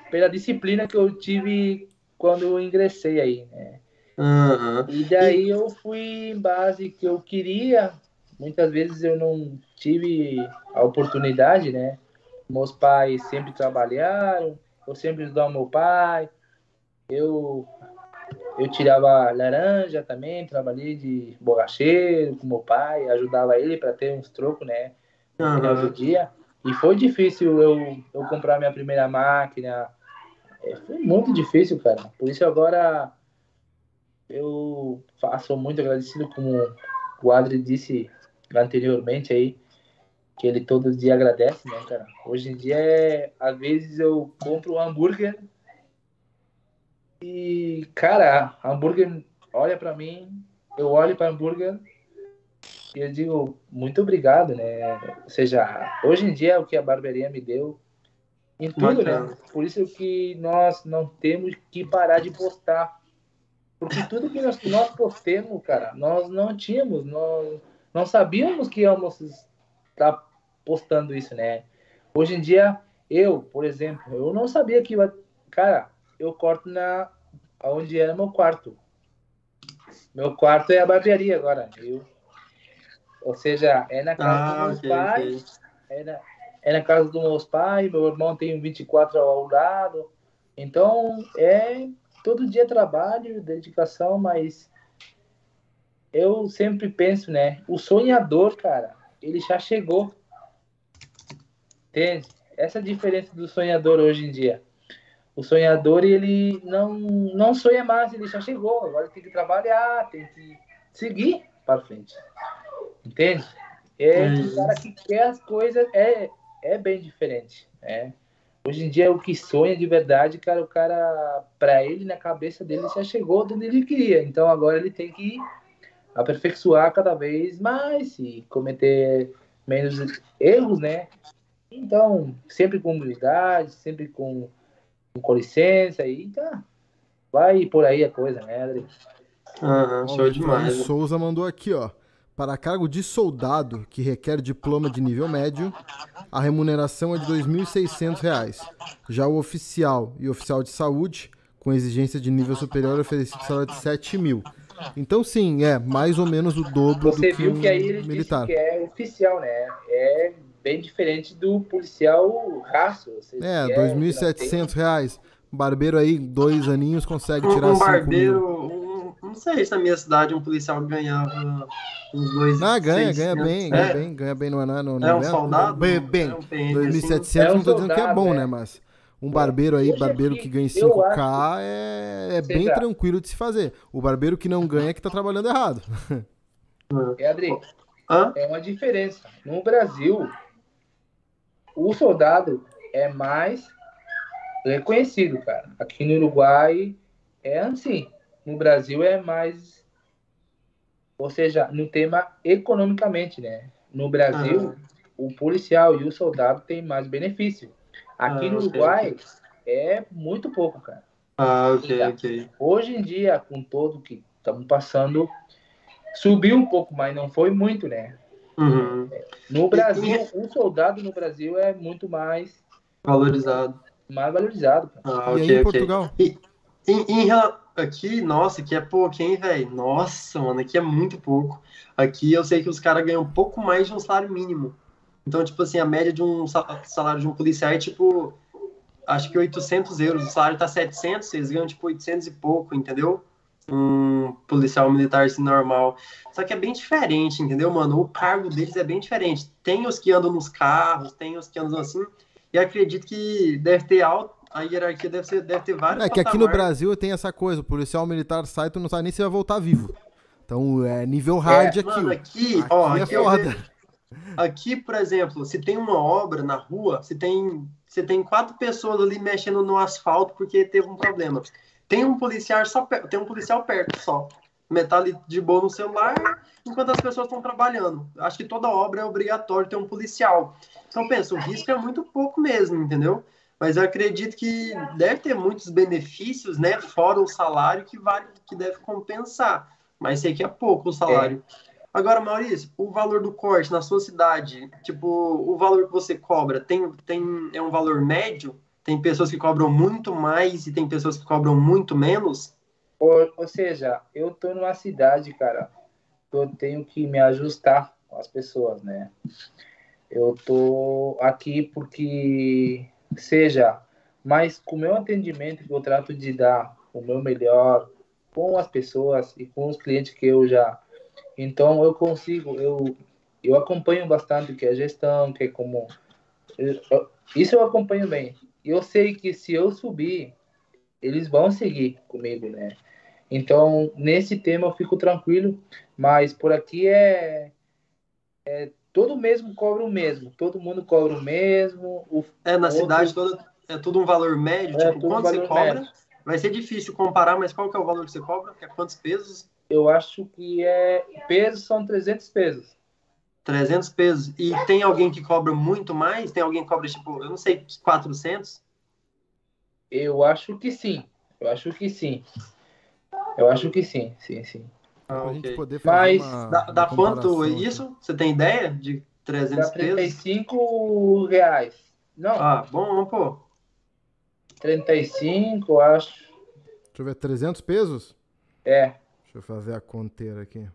pela disciplina que eu tive quando eu ingressei aí, né? Uhum. E daí eu fui em base que eu queria. Muitas vezes eu não tive a oportunidade, né? Meus pais sempre trabalharam, eu sempre ajudava meu pai. Eu eu tirava laranja também, trabalhei de borracheiro com meu pai, ajudava ele para ter uns trocos, né? No uhum. final do dia. E foi difícil eu, eu comprar minha primeira máquina. É, foi muito difícil, cara. Por isso agora eu faço muito agradecido, como o Adri disse anteriormente aí, que ele todo dia agradece, né, cara? Hoje em dia, é, às vezes eu compro um hambúrguer e, cara, hambúrguer olha para mim, eu olho para hambúrguer e eu digo muito obrigado, né? Ou seja, hoje em dia é o que a barbearia me deu em tudo, né? Por isso que nós não temos que parar de postar. Porque tudo que nós, nós postemos, cara, nós não tínhamos, nós não sabíamos que íamos estar postando isso, né? Hoje em dia, eu, por exemplo, eu não sabia que ia. Cara, eu corto na onde era meu quarto. Meu quarto é a barbearia agora. Eu, ou seja, é na casa ah, dos meus okay, pais. Okay. É, na, é na casa dos meus pais. Meu irmão tem 24 ao lado. Então, é todo dia trabalho, dedicação, mas eu sempre penso, né? O sonhador, cara, ele já chegou. Entende? Essa é a diferença do sonhador hoje em dia. O sonhador, ele não, não sonha mais, ele já chegou. Agora tem que trabalhar, tem que seguir para frente. Entende? É, o cara que quer as coisas é, é bem diferente. Né? Hoje em dia, o que sonha de verdade, cara, o cara, para ele, na cabeça dele, já chegou onde ele queria. Então agora ele tem que aperfeiçoar cada vez mais e cometer menos erros, né? Então, sempre com humildade, sempre com, com licença e tá. Vai por aí a coisa, né, Adri? Aham, show demais. Souza mandou aqui, ó. Para cargo de soldado, que requer diploma de nível médio, a remuneração é de R$ 2.600. Já o oficial e oficial de saúde, com exigência de nível superior, é oferecido salário de R$ 7 mil. Então, sim, é mais ou menos o dobro Você do que viu um que aí ele militar. disse que é oficial, né? É bem diferente do policial seja, É, que R$ que não 2.700 reais. Barbeiro aí, dois aninhos, consegue Um, tirar um 5 barbeiro, mil. um- não sei se na minha cidade um policial ganhava uns dois. Ah, ganha, 600. ganha bem, É, ganha bem, ganha bem, não é, não, não É um é- soldado? Bem, bem. É um PM, 2.700 É um não tô dizendo que é bom, é. né, mas um barbeiro aí, Hoje barbeiro que ganha eu 5K é, é bem tranquilo de se fazer. O barbeiro que não ganha é que tá trabalhando errado. É, Adri, Hã? é uma diferença. No Brasil, o soldado é mais reconhecido, cara. Aqui no Uruguai é assim. No Brasil é mais. Ou seja, no tema economicamente, né? No Brasil, o policial e o soldado têm mais benefício. Aqui Ah, no Uruguai ok. é muito pouco, cara. Ah, ok, ok. Hoje em dia, com todo que estamos passando, subiu um pouco, mas não foi muito, né? Uhum. No Brasil, o soldado no Brasil é muito mais, Valorizado. mais valorizado. cara. Ah, e ok, aí em ok. Portugal? Em, em rela- aqui, nossa, aqui é pouco, hein, velho? Nossa, mano, aqui é muito pouco. Aqui eu sei que os caras ganham um pouco mais de um salário mínimo. Então, tipo assim, a média de um sa- salário de um policial é tipo, acho que 800 euros. O salário tá 700, eles ganham tipo 800 e pouco, entendeu? Um policial militar assim, normal. Só que é bem diferente, entendeu, mano? O cargo deles é bem diferente. Tem os que andam nos carros, tem os que andam assim. E acredito que deve ter alto, a hierarquia deve, ser, deve ter vários É que aqui no. Brasil tem essa coisa, o policial militar sai, tu não sabe nem se vai voltar vivo. Então é nível hard aqui. Mano, ó. aqui, ó, Aqui é aqui, eu foda. vejo- aqui, por exemplo, se tem uma obra na rua, se tem, se tem quatro pessoas ali mexendo no asfalto porque teve um problema. Tem um policial só tem um policial perto só. Metal ali de boa no celular, enquanto as pessoas estão trabalhando. Acho que toda obra é obrigatório ter um policial. Então, pensa, o risco é muito pouco mesmo, entendeu? Mas eu acredito que deve ter muitos benefícios, né? Fora o salário que vale, que deve compensar. Mas sei que é pouco o salário. Agora, Maurício, o valor do corte na sua cidade, tipo, o valor que você cobra, tem, tem, é um valor médio? Tem pessoas que cobram muito mais e tem pessoas que cobram muito menos? Ou, ou seja, eu tô numa cidade, cara, eu tenho que me ajustar com as pessoas, né? Eu tô aqui porque, seja, mas com o meu atendimento eu trato de dar o meu melhor com as pessoas e com os clientes que eu já então eu consigo eu eu acompanho bastante o que é gestão que é como isso eu acompanho bem E eu sei que se eu subir eles vão seguir comigo né então nesse tema eu fico tranquilo mas por aqui é, é todo mesmo cobra o mesmo todo mundo cobra o mesmo o, É, na Outro- cidade toda é tudo um valor médio? É, tipo, tudo um quanto você cobra? médio. Vai ser difícil comparar, mas qual que é o valor que você cobra? Que é quantos pesos? Eu acho que é pesos são 300 pesos 300 pesos. E tem alguém que cobra muito mais? Tem alguém que cobra, tipo, eu não sei, 400? Eu acho que sim. Eu acho que sim. Eu acho que sim, sim, sim. Ah, Pra gente poder fazer Mas uma, Dá, uma dá quanto isso? Você tem ideia de 300 Dá pesos? 35 reais. Não, Ah, bom, pô. 35, eu acho. Deixa eu ver, 300 pesos? É. Deixa eu fazer a conteira aqui.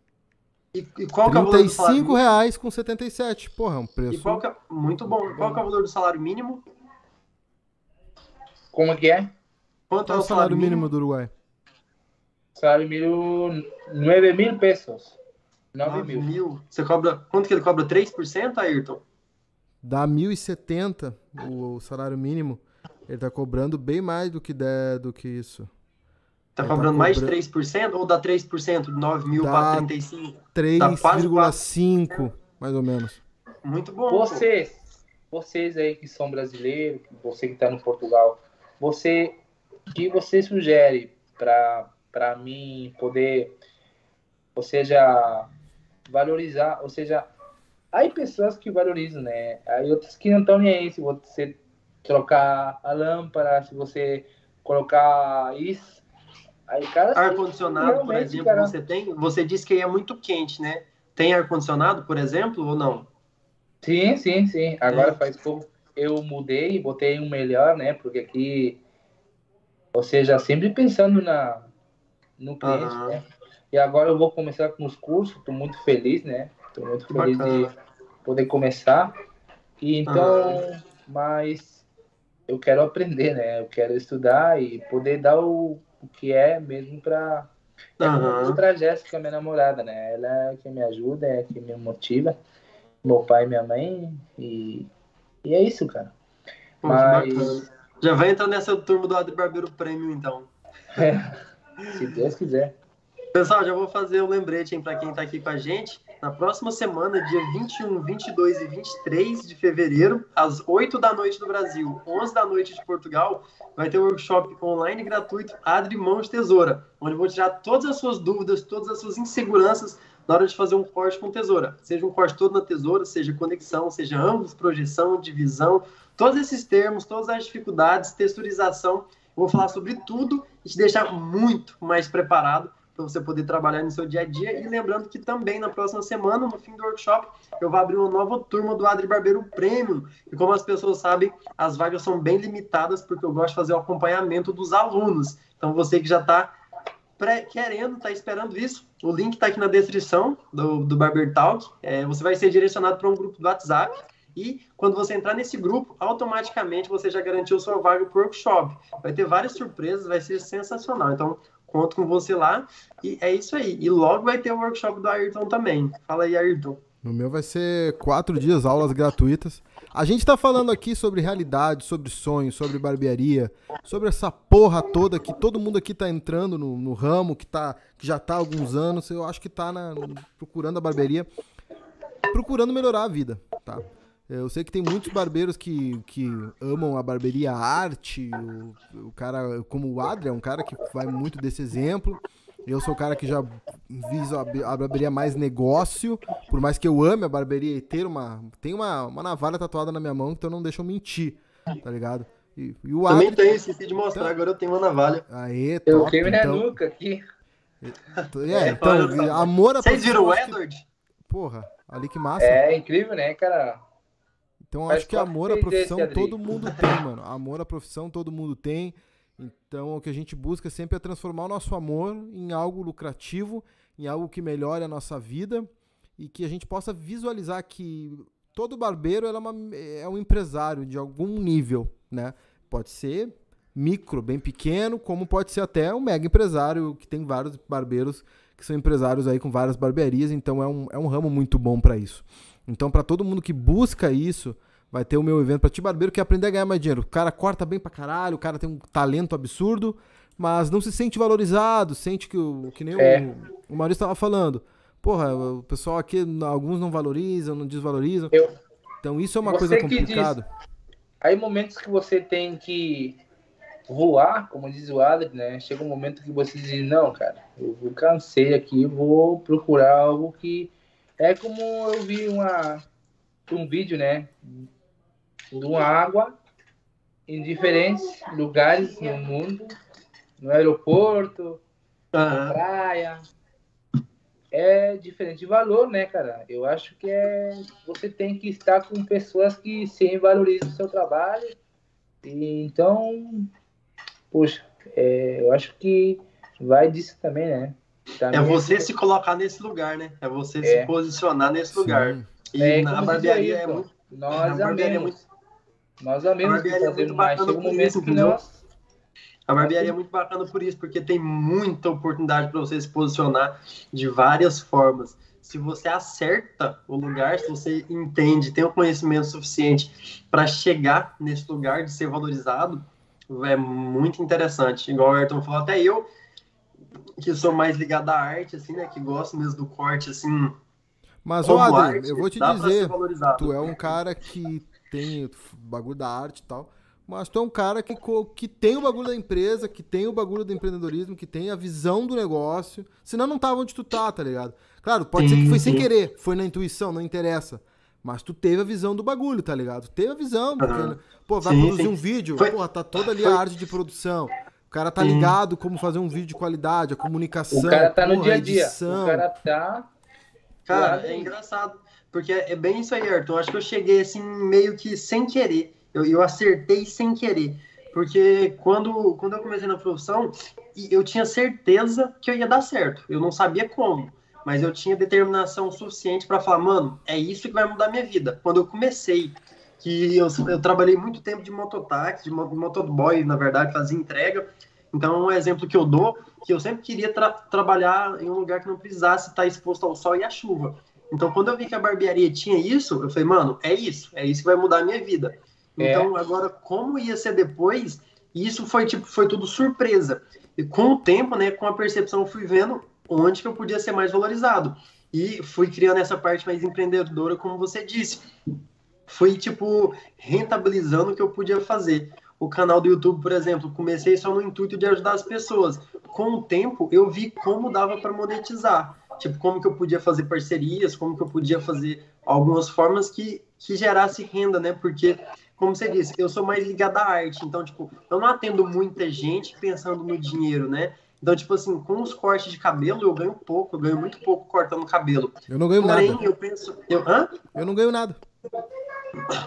E, e qual que é o valor do salário 35 reais com 77. Porra, é um E preço... qual que é, muito bom. Qual que é o valor do salário mínimo? Como que é? Quanto Qual é o salário mínimo do Uruguai? Salário mínimo 9 mil pesos. 9 9 mil. mil. Você cobra. Quanto que ele cobra? 3%, Ayrton? Dá 1.070 o, o salário mínimo. Ele tá cobrando bem mais do que, der, do que isso. Tá tá cobrando mais de cobra- 3% ou dá 3%? 9 mil Dá- para 35? Tá quase 3,5 mais ou menos. Muito bom. pô. Você, vocês aí que são brasileiros, você que está no Portugal, você que você sugere para para mim poder, ou seja, valorizar, ou seja, Há pessoas que valorizam, né? Há outras que não estão nem aí. Se você trocar a lâmpada, se você colocar isso. Aí, cara, ar-condicionado, por exemplo, cara... você tem? Você disse que é muito quente, né? Tem ar-condicionado, por exemplo, ou não? Sim, sim, sim. Agora é. faz pouco eu mudei, botei um melhor, né? Porque aqui, ou seja, sempre pensando na, no cliente, uhum. né? E agora eu vou começar com os cursos, estou muito feliz, né? Estou muito feliz Bacana. de poder começar. E então, uhum. mas eu quero aprender, né? Eu quero estudar e poder dar o, o que é mesmo para é uhum. para Jéssica, minha namorada, né? Ela é que me ajuda, é que me motiva. Meu pai e minha mãe. E, e é isso, cara. Pô, Mas... Já vai entrar nessa turma do Adri Barbeiro Prêmio, então. É, se Deus quiser. Pessoal, já vou fazer o um lembrete para quem está aqui com a gente. Na próxima semana, dia 21, 22 e 23 de fevereiro, às 8 da noite do Brasil, 11 da noite de Portugal, vai ter um workshop online gratuito Adri Mão de Tesoura, onde eu vou tirar todas as suas dúvidas, todas as suas inseguranças na hora de fazer um corte com tesoura. Seja um corte todo na tesoura, seja conexão, seja ângulos, projeção, divisão, todos esses termos, todas as dificuldades, texturização. Eu vou falar sobre tudo e te deixar muito mais preparado para você poder trabalhar no seu dia a dia. E lembrando que também na próxima semana, no fim do workshop, eu vou abrir uma nova turma do Adri Barbeiro Premium. E como as pessoas sabem, as vagas são bem limitadas, porque eu gosto de fazer o acompanhamento dos alunos. Então você que já está querendo, está esperando isso, o link está aqui na descrição do, do Barber Talk. É, você vai ser direcionado para um grupo do WhatsApp. E quando você entrar nesse grupo, automaticamente você já garantiu sua vaga para o workshop. Vai ter várias surpresas, vai ser sensacional. Então, conto com você lá. E é isso aí. E logo vai ter o workshop do Ayrton também. Fala aí, Ayrton. No meu vai ser quatro dias, aulas gratuitas. A gente tá falando aqui sobre realidade, sobre sonhos, sobre barbearia, sobre essa porra toda que todo mundo aqui tá entrando no, no ramo, que, tá, que já tá há alguns anos. Eu acho que tá na, procurando a barbearia, procurando melhorar a vida, tá? Eu sei que tem muitos barbeiros que, que amam a barbearia arte. O, o cara, como o Adri, é um cara que vai muito desse exemplo. Eu sou o cara que já viso a, a, barbearia mais negócio. Por mais que eu ame a barbearia e ter uma. Tem uma, uma navalha tatuada na minha mão, então não deixa eu mentir, tá ligado? E, e o Também tem, esqueci de mostrar, então, agora eu tenho uma navalha. Aê, top, Eu queimo então... na nuca aqui. É, então, amor a Vocês viram o Edward? Porra, ali que massa. É incrível, né, cara? Então Mas acho que amor à profissão todo mundo tem, mano. Amor à profissão todo mundo tem. Então o que a gente busca sempre é transformar o nosso amor em algo lucrativo, em algo que melhore a nossa vida e que a gente possa visualizar que todo barbeiro é, uma, é um empresário de algum nível, né? Pode ser micro, bem pequeno, como pode ser até um mega empresário, que tem vários barbeiros que são empresários aí com várias barbearias, então é um, é um ramo muito bom para isso. Então, para todo mundo que busca isso, vai ter o meu evento para ti barbeiro que é aprender a ganhar mais dinheiro. O cara corta bem pra caralho, o cara tem um talento absurdo, mas não se sente valorizado, sente que, o, que nem é. o, o Maurício estava falando. Porra, o pessoal aqui, alguns não valorizam, não desvalorizam. Eu, então isso é uma coisa complicada. Aí momentos que você tem que voar, como diz o Adri, né? Chega um momento que você diz, não, cara, eu cansei aqui, vou procurar algo que é como eu vi uma, um vídeo, né? De uma água em diferentes lugares no mundo, no aeroporto, na praia. É diferente de valor, né, cara? Eu acho que é você tem que estar com pessoas que sim valorizam o seu trabalho. E, então, poxa, é, eu acho que vai disso também, né? É você se colocar nesse lugar, né? É você é. se posicionar nesse Sim. lugar. E é, na barbearia é muito. Nós na amemos. É muito, nós amemos a barbearia é muito bacana um momento que nós. A barbearia é muito bacana por isso, porque tem muita oportunidade para você se posicionar de várias formas. Se você acerta o lugar, se você entende, tem o conhecimento suficiente para chegar nesse lugar de ser valorizado, é muito interessante. Igual o Ayrton falou, até eu que sou mais ligado à arte, assim, né? Que gosto mesmo do corte, assim. Mas, ó, Adri, eu vou te dizer, tu é um cara que tem o bagulho da arte e tal. Mas tu é um cara que, que tem o bagulho da empresa, que tem o bagulho do empreendedorismo, que tem a visão do negócio. Senão não tava onde tu tá, tá ligado? Claro, pode sim, ser que foi sim. sem querer, foi na intuição, não interessa. Mas tu teve a visão do bagulho, tá ligado? Tu teve a visão, porque, uhum. pô, vai sim, produzir um vídeo, foi, porra, tá toda ali foi. a arte de produção. O cara tá ligado como fazer um vídeo de qualidade, a comunicação. O cara tá porra, no dia a dia. O cara tá. Cara, é engraçado. Porque é bem isso aí, Arthur. Acho que eu cheguei assim, meio que sem querer. Eu, eu acertei sem querer. Porque quando, quando eu comecei na profissão, eu tinha certeza que eu ia dar certo. Eu não sabia como, mas eu tinha determinação suficiente para falar, mano, é isso que vai mudar minha vida. Quando eu comecei, que eu, eu trabalhei muito tempo de mototáxi, de motoboy, na verdade, fazia entrega. Então, um exemplo que eu dou, que eu sempre queria tra trabalhar em um lugar que não precisasse estar exposto ao sol e à chuva. Então, quando eu vi que a barbearia tinha isso, eu falei, mano, é isso, é isso que vai mudar a minha vida. É. Então, agora, como ia ser depois, isso foi tipo, foi tudo surpresa. E com o tempo, né, com a percepção, eu fui vendo onde que eu podia ser mais valorizado. E fui criando essa parte mais empreendedora, como você disse. Fui, tipo, rentabilizando o que eu podia fazer. O canal do YouTube, por exemplo, comecei só no intuito de ajudar as pessoas. Com o tempo, eu vi como dava para monetizar. Tipo, como que eu podia fazer parcerias, como que eu podia fazer algumas formas que, que gerasse renda, né? Porque como você disse, eu sou mais ligado à arte, então, tipo, eu não atendo muita gente pensando no dinheiro, né? Então, tipo assim, com os cortes de cabelo, eu ganho pouco, eu ganho muito pouco cortando cabelo. Eu não ganho Porém, nada. eu penso. Eu, hã? eu não ganho nada.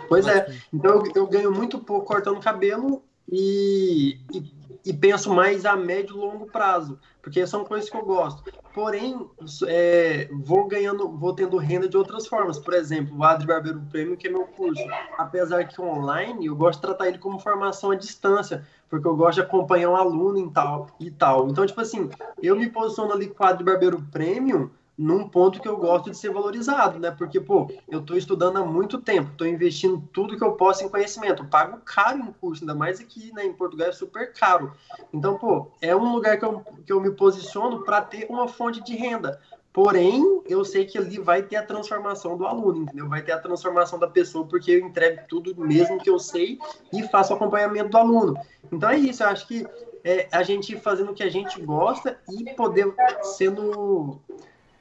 Pois é. Então, eu, eu ganho muito pouco cortando cabelo e, e, e, penso mais a médio e longo prazo, porque são coisas que eu gosto. Porém, é, vou ganhando, vou tendo renda de outras formas. Por exemplo, o Adri Barbeiro Prêmio, que é meu curso. Apesar que online, eu gosto de tratar ele como formação à distância, porque eu gosto de acompanhar um aluno e tal, e tal. Então, tipo assim, eu me posiciono ali com o Adri Barbeiro Prêmio num ponto que eu gosto de ser valorizado, né? Porque, pô, eu estou estudando há muito tempo, estou investindo tudo que eu posso em conhecimento, pago caro em curso, ainda mais aqui, né, em Portugal é super caro. Então, pô, é um lugar que eu, que eu me posiciono para ter uma fonte de renda. Porém, eu sei que ali vai ter a transformação do aluno, entendeu? Vai ter a transformação da pessoa, porque eu entrego tudo mesmo que eu sei e faço acompanhamento do aluno. Então é isso, eu acho que é a gente fazendo o que a gente gosta e poder sendo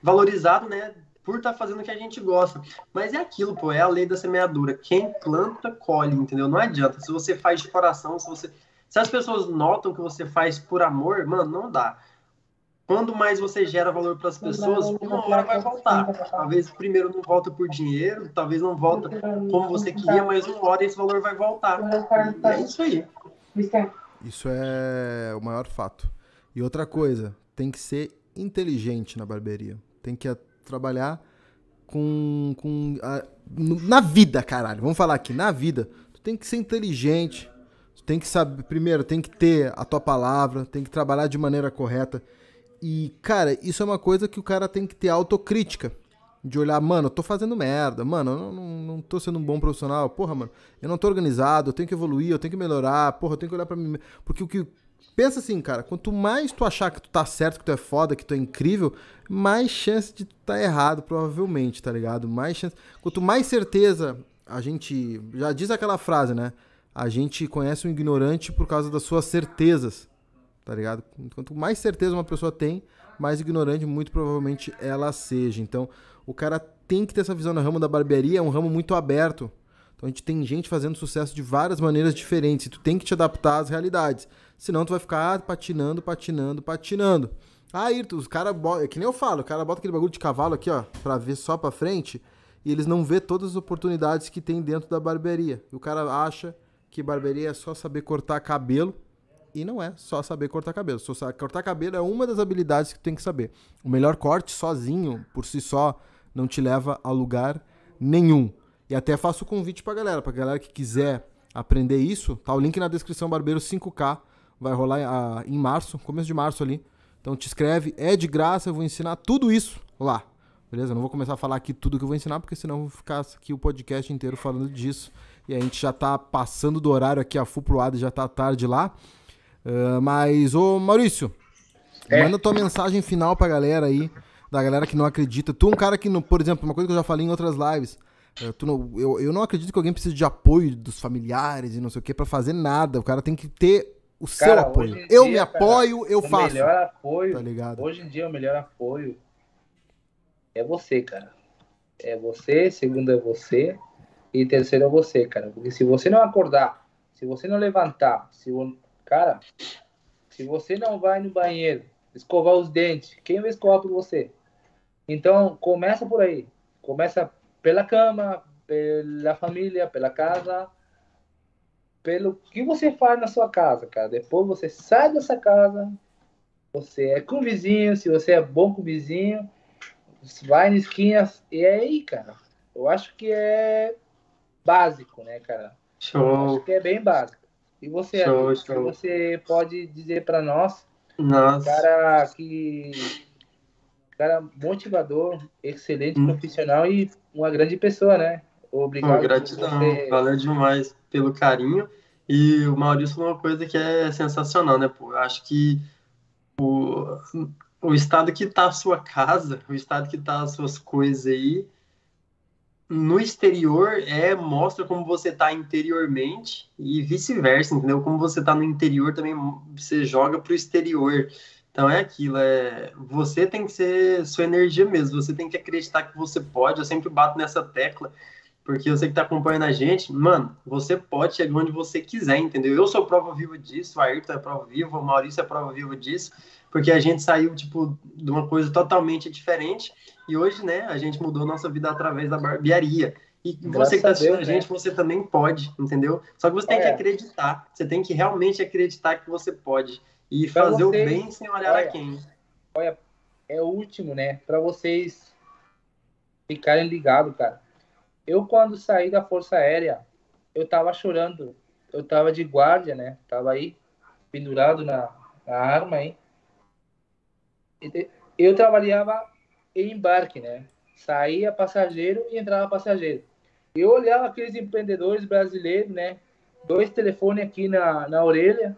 valorizado, né? Por estar tá fazendo o que a gente gosta. Mas é aquilo, pô, é a lei da semeadura. Quem planta, colhe, entendeu? Não adianta. Se você faz de coração, se você. Se as pessoas notam que você faz por amor, mano, não dá. Quando mais você gera valor para as pessoas, uma hora vai voltar. Talvez primeiro não volta por dinheiro, talvez não volta como você queria, mas uma hora esse valor vai voltar. E é isso aí. Isso é o maior fato. E outra coisa, tem que ser inteligente na barbearia. Tem que trabalhar com. com a, na vida, caralho. Vamos falar aqui, na vida. Tu tem que ser inteligente. Tu tem que saber. Primeiro, tem que ter a tua palavra. Tem que trabalhar de maneira correta. E, cara, isso é uma coisa que o cara tem que ter autocrítica. De olhar, mano, eu tô fazendo merda, mano, eu não, não, não tô sendo um bom profissional, porra, mano, eu não tô organizado, eu tenho que evoluir, eu tenho que melhorar, porra, eu tenho que olhar pra mim. Porque o que, Pensa assim, cara, quanto mais tu achar que tu tá certo, que tu é foda, que tu é incrível, mais chance de tu tá errado, provavelmente, tá ligado? Mais chance. Quanto mais certeza a gente. Já diz aquela frase, né? A gente conhece um ignorante por causa das suas certezas, tá ligado? Quanto mais certeza uma pessoa tem, mais ignorante muito provavelmente ela seja. Então, o cara tem que ter essa visão no ramo da barbearia, é um ramo muito aberto. Então a gente tem gente fazendo sucesso de várias maneiras diferentes. E tu tem que te adaptar às realidades. Senão tu vai ficar patinando, patinando, patinando. Aí os caras é que nem eu falo, o cara bota aquele bagulho de cavalo aqui, ó, pra ver só pra frente, e eles não vê todas as oportunidades que tem dentro da barbearia. E o cara acha que barbearia é só saber cortar cabelo, e não é só saber cortar cabelo. Só cortar cabelo é uma das habilidades que tem que saber. O melhor corte sozinho, por si só, não te leva a lugar nenhum. E até faço o convite pra galera, pra galera que quiser aprender isso, tá o link na descrição Barbeiro 5K vai rolar a, em março, começo de março ali. Então te inscreve, é de graça, eu vou ensinar tudo isso lá. Beleza? não vou começar a falar aqui tudo que eu vou ensinar, porque senão eu vou ficar aqui o podcast inteiro falando disso. E a gente já tá passando do horário aqui, a full pro lado, já tá tarde lá. Uh, mas, ô Maurício, é. manda tua mensagem final pra galera aí, da galera que não acredita. Tu é um cara que, por exemplo, uma coisa que eu já falei em outras lives, É, não, eu, eu não acredito que alguém precise de apoio dos familiares e não sei o que para fazer nada. O cara tem que ter o cara, seu apoio. Eu dia, me apoio, cara, eu faço. O melhor apoio, tá ligado? hoje em dia, o melhor apoio é você, cara. É você, segundo é você, e terceiro é você, cara. Porque se você não acordar, se você não levantar, se cara, se você não vai no banheiro escovar os dentes, quem vai escovar por você? Então, começa por aí. Começa pela cama, pela família, pela casa, pelo que você faz na sua casa, cara. Depois você sai dessa casa, você é com o vizinho, se você é bom com o vizinho, vai na esquina, e é aí, cara. Eu acho que é básico, né, cara? Show. acho que é bem básico. E você, show, show. você pode dizer para nós, Nossa. cara que cara motivador, excelente hum. profissional e uma grande pessoa, né? Obrigado. Oh, gratidão, você... valeu demais pelo carinho. E o Maurício falou uma coisa que é sensacional, né? Pô, acho que o, o estado que tá a sua casa, o estado que tá as suas coisas aí, no exterior é mostra como você tá interiormente e vice-versa, entendeu? Como você tá no interior também você joga pro exterior. Então é aquilo, é você tem que ser sua energia mesmo, você tem que acreditar que você pode. Eu sempre bato nessa tecla, porque você que tá acompanhando a gente, mano, você pode chegar onde você quiser, entendeu? Eu sou prova viva disso, o Ayrton é prova viva, o Maurício é prova viva disso, porque a gente saiu tipo de uma coisa totalmente diferente e hoje, né, a gente mudou nossa vida através da barbearia. E Graças você que tá assistindo a, Deus, a gente, né? você também pode, entendeu? Só que você tem que acreditar. Você tem que realmente acreditar que você pode. E pra fazer vocês, o bem sem olhar olha, a quem. Olha, é o último, né? Para vocês ficarem ligados, cara. Eu, quando saí da Força Aérea, eu tava chorando. Eu tava de guarda, né? Tava aí, pendurado na, na arma aí. Eu trabalhava em embarque, né? Saía passageiro e entrava passageiro. Eu olhava aqueles empreendedores brasileiros, né? Dois telefones aqui na, na orelha.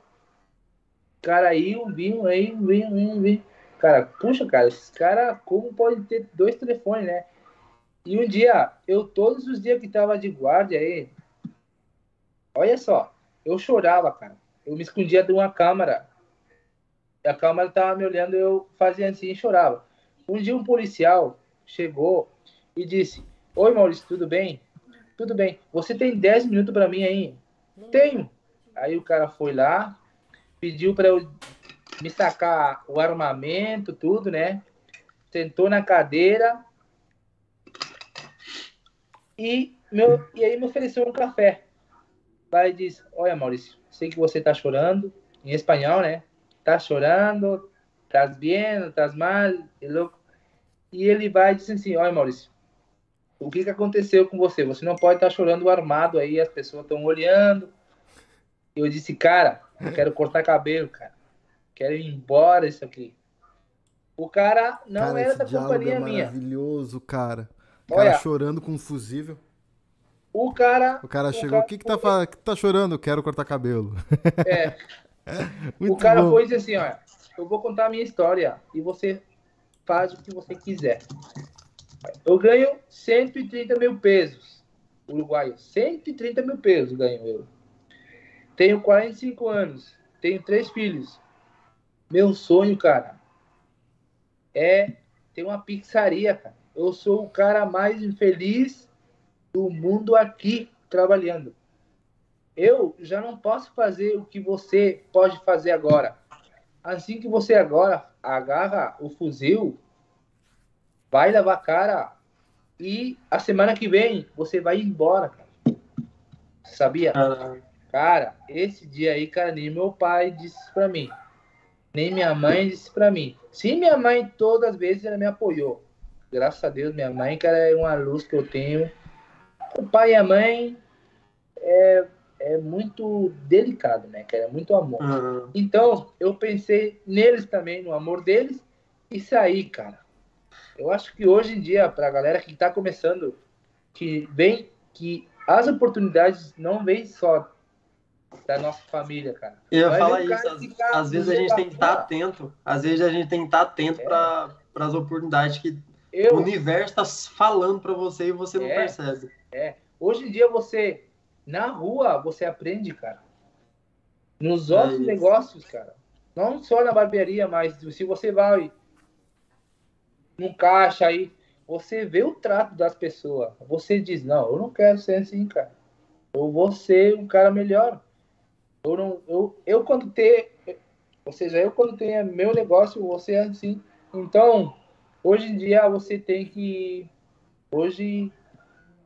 Cara, aí um vinho, aí um vinho, um vinho. Cara, puxa, cara, esses caras, como pode ter dois telefones, né? E um dia, eu todos os dias que tava de guarda aí, olha só, eu chorava, cara. Eu me escondia de uma câmera. A câmera tava me olhando, eu fazia assim e chorava. Um dia um policial chegou e disse: Oi, Maurício, tudo bem? Tudo bem. Você tem 10 minutos para mim aí? Tenho. Aí o cara foi lá, pediu para eu me sacar o armamento, tudo, né? Sentou na cadeira e, meu, e aí me ofereceu um café. Aí disse: Olha, Maurício, sei que você tá chorando, em espanhol, né? Tá chorando, estás bem, estás mal, e louco. E ele vai e diz assim, olha Maurício, o que, que aconteceu com você? Você não pode estar chorando armado aí, as pessoas estão olhando. Eu disse, cara, eu quero cortar cabelo, cara. Quero ir embora isso aqui. O cara não cara, era da companhia é minha. Maravilhoso, cara. O cara Olha, chorando com um fusível. O cara. O cara chegou. O que, que, tá, que tá chorando? Quero cortar cabelo. É. o cara bom. foi assim: olha, eu vou contar a minha história e você faz o que você quiser. Eu ganho 130 mil pesos, uruguaio. 130 mil pesos ganho eu. Tenho 45 anos, tenho três filhos. Meu sonho, cara, é ter uma pizzaria, cara. Eu sou o cara mais infeliz do mundo aqui trabalhando. Eu já não posso fazer o que você pode fazer agora. Assim que você agora agarra o fuzil, vai lavar a cara e a semana que vem você vai embora, cara. Sabia? Ah. Cara, esse dia aí, cara, nem meu pai disse pra mim. Nem minha mãe disse pra mim. Sim, minha mãe todas as vezes ela me apoiou. Graças a Deus, minha mãe, cara, é uma luz que eu tenho. O pai e a mãe é é muito delicado, né, cara? É muito amor. Uhum. Então, eu pensei neles também, no amor deles, e saí, cara. Eu acho que hoje em dia, pra galera que tá começando, que vem, que as oportunidades não vêm só da nossa família, cara. Eu ia falar isso, às, às vezes a gente tem que estar tá atento, às vezes a gente tem que estar tá atento é. para as oportunidades que eu, o universo está falando para você e você não é. percebe. É. Hoje em dia você, na rua, você aprende, cara. Nos outros é negócios, cara. Não só na barbearia, mas se você vai num caixa aí, você vê o trato das pessoas. Você diz, não, eu não quero ser assim, cara. Eu vou ser um cara melhor. Eu, não, eu, eu quando ter, ou seja, eu quando tenho meu negócio, vou ser assim. Então, hoje em dia você tem que hoje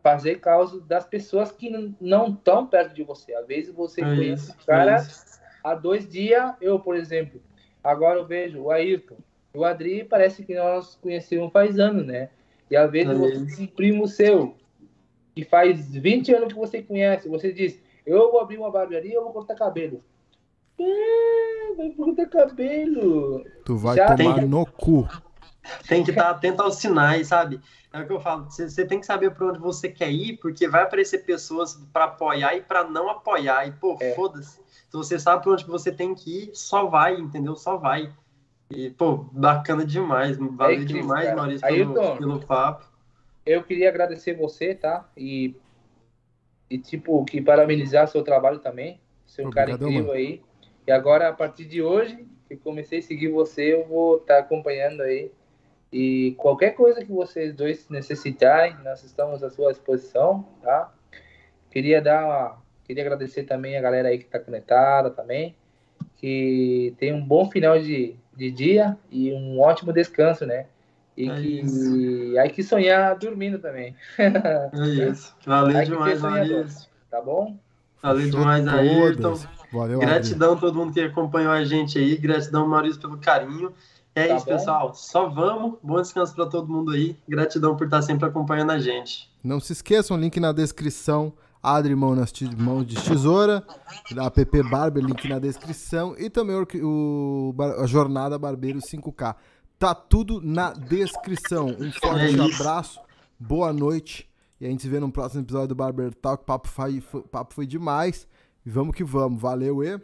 fazer causa das pessoas que não estão perto de você. Às vezes você é conhece o cara é há dois dias. Eu, por exemplo, agora eu vejo o Ayrton, o Adri parece que nós conhecemos faz anos, né? E às vezes é você tem um primo seu que faz 20 anos que você conhece, você diz, eu vou abrir uma barbearia, eu vou cortar cabelo. Ah, vai cortar cabelo. Tu vai Já tomar no cu. Tem que estar atento aos sinais, sabe? É o que eu falo. Você tem que saber para onde você quer ir, porque vai aparecer pessoas para apoiar e para não apoiar. E, pô, é. foda-se. Se você sabe para onde você tem que ir, só vai, entendeu? Só vai. E, pô, bacana demais. Valeu é demais, cara. Maurício, pelo, pelo papo. Eu queria agradecer você, tá? E, e tipo, que parabenizar seu trabalho também. Ser um cara incrível mano. aí. E agora, a partir de hoje, que comecei a seguir você, eu vou estar tá acompanhando aí e qualquer coisa que vocês dois necessitarem, nós estamos à sua disposição, tá? Queria dar uma, queria agradecer também a galera aí que está conectada também, que tem um bom final de, de dia e um ótimo descanso, né? E é que isso. aí que sonhar dormindo também. É isso. Valeu demais, Maurício. Tá bom? Valeu demais, Ayrton. Valeu, Gratidão a todo mundo que acompanhou a gente aí. Gratidão, Maurício, pelo carinho. É tá isso, bom? pessoal. Só vamos. Bom descanso para todo mundo aí. Gratidão por estar sempre acompanhando a gente. Não se esqueçam, link na descrição. Adri Mão nas mãos de tesoura, da app Barber, link na descrição. E também o, o a Jornada Barbeiro 5K. Tá tudo na descrição. Um forte é abraço, boa noite. E a gente se vê no próximo episódio do Barber Talk. O papo foi, papo foi demais. E vamos que vamos. Valeu e.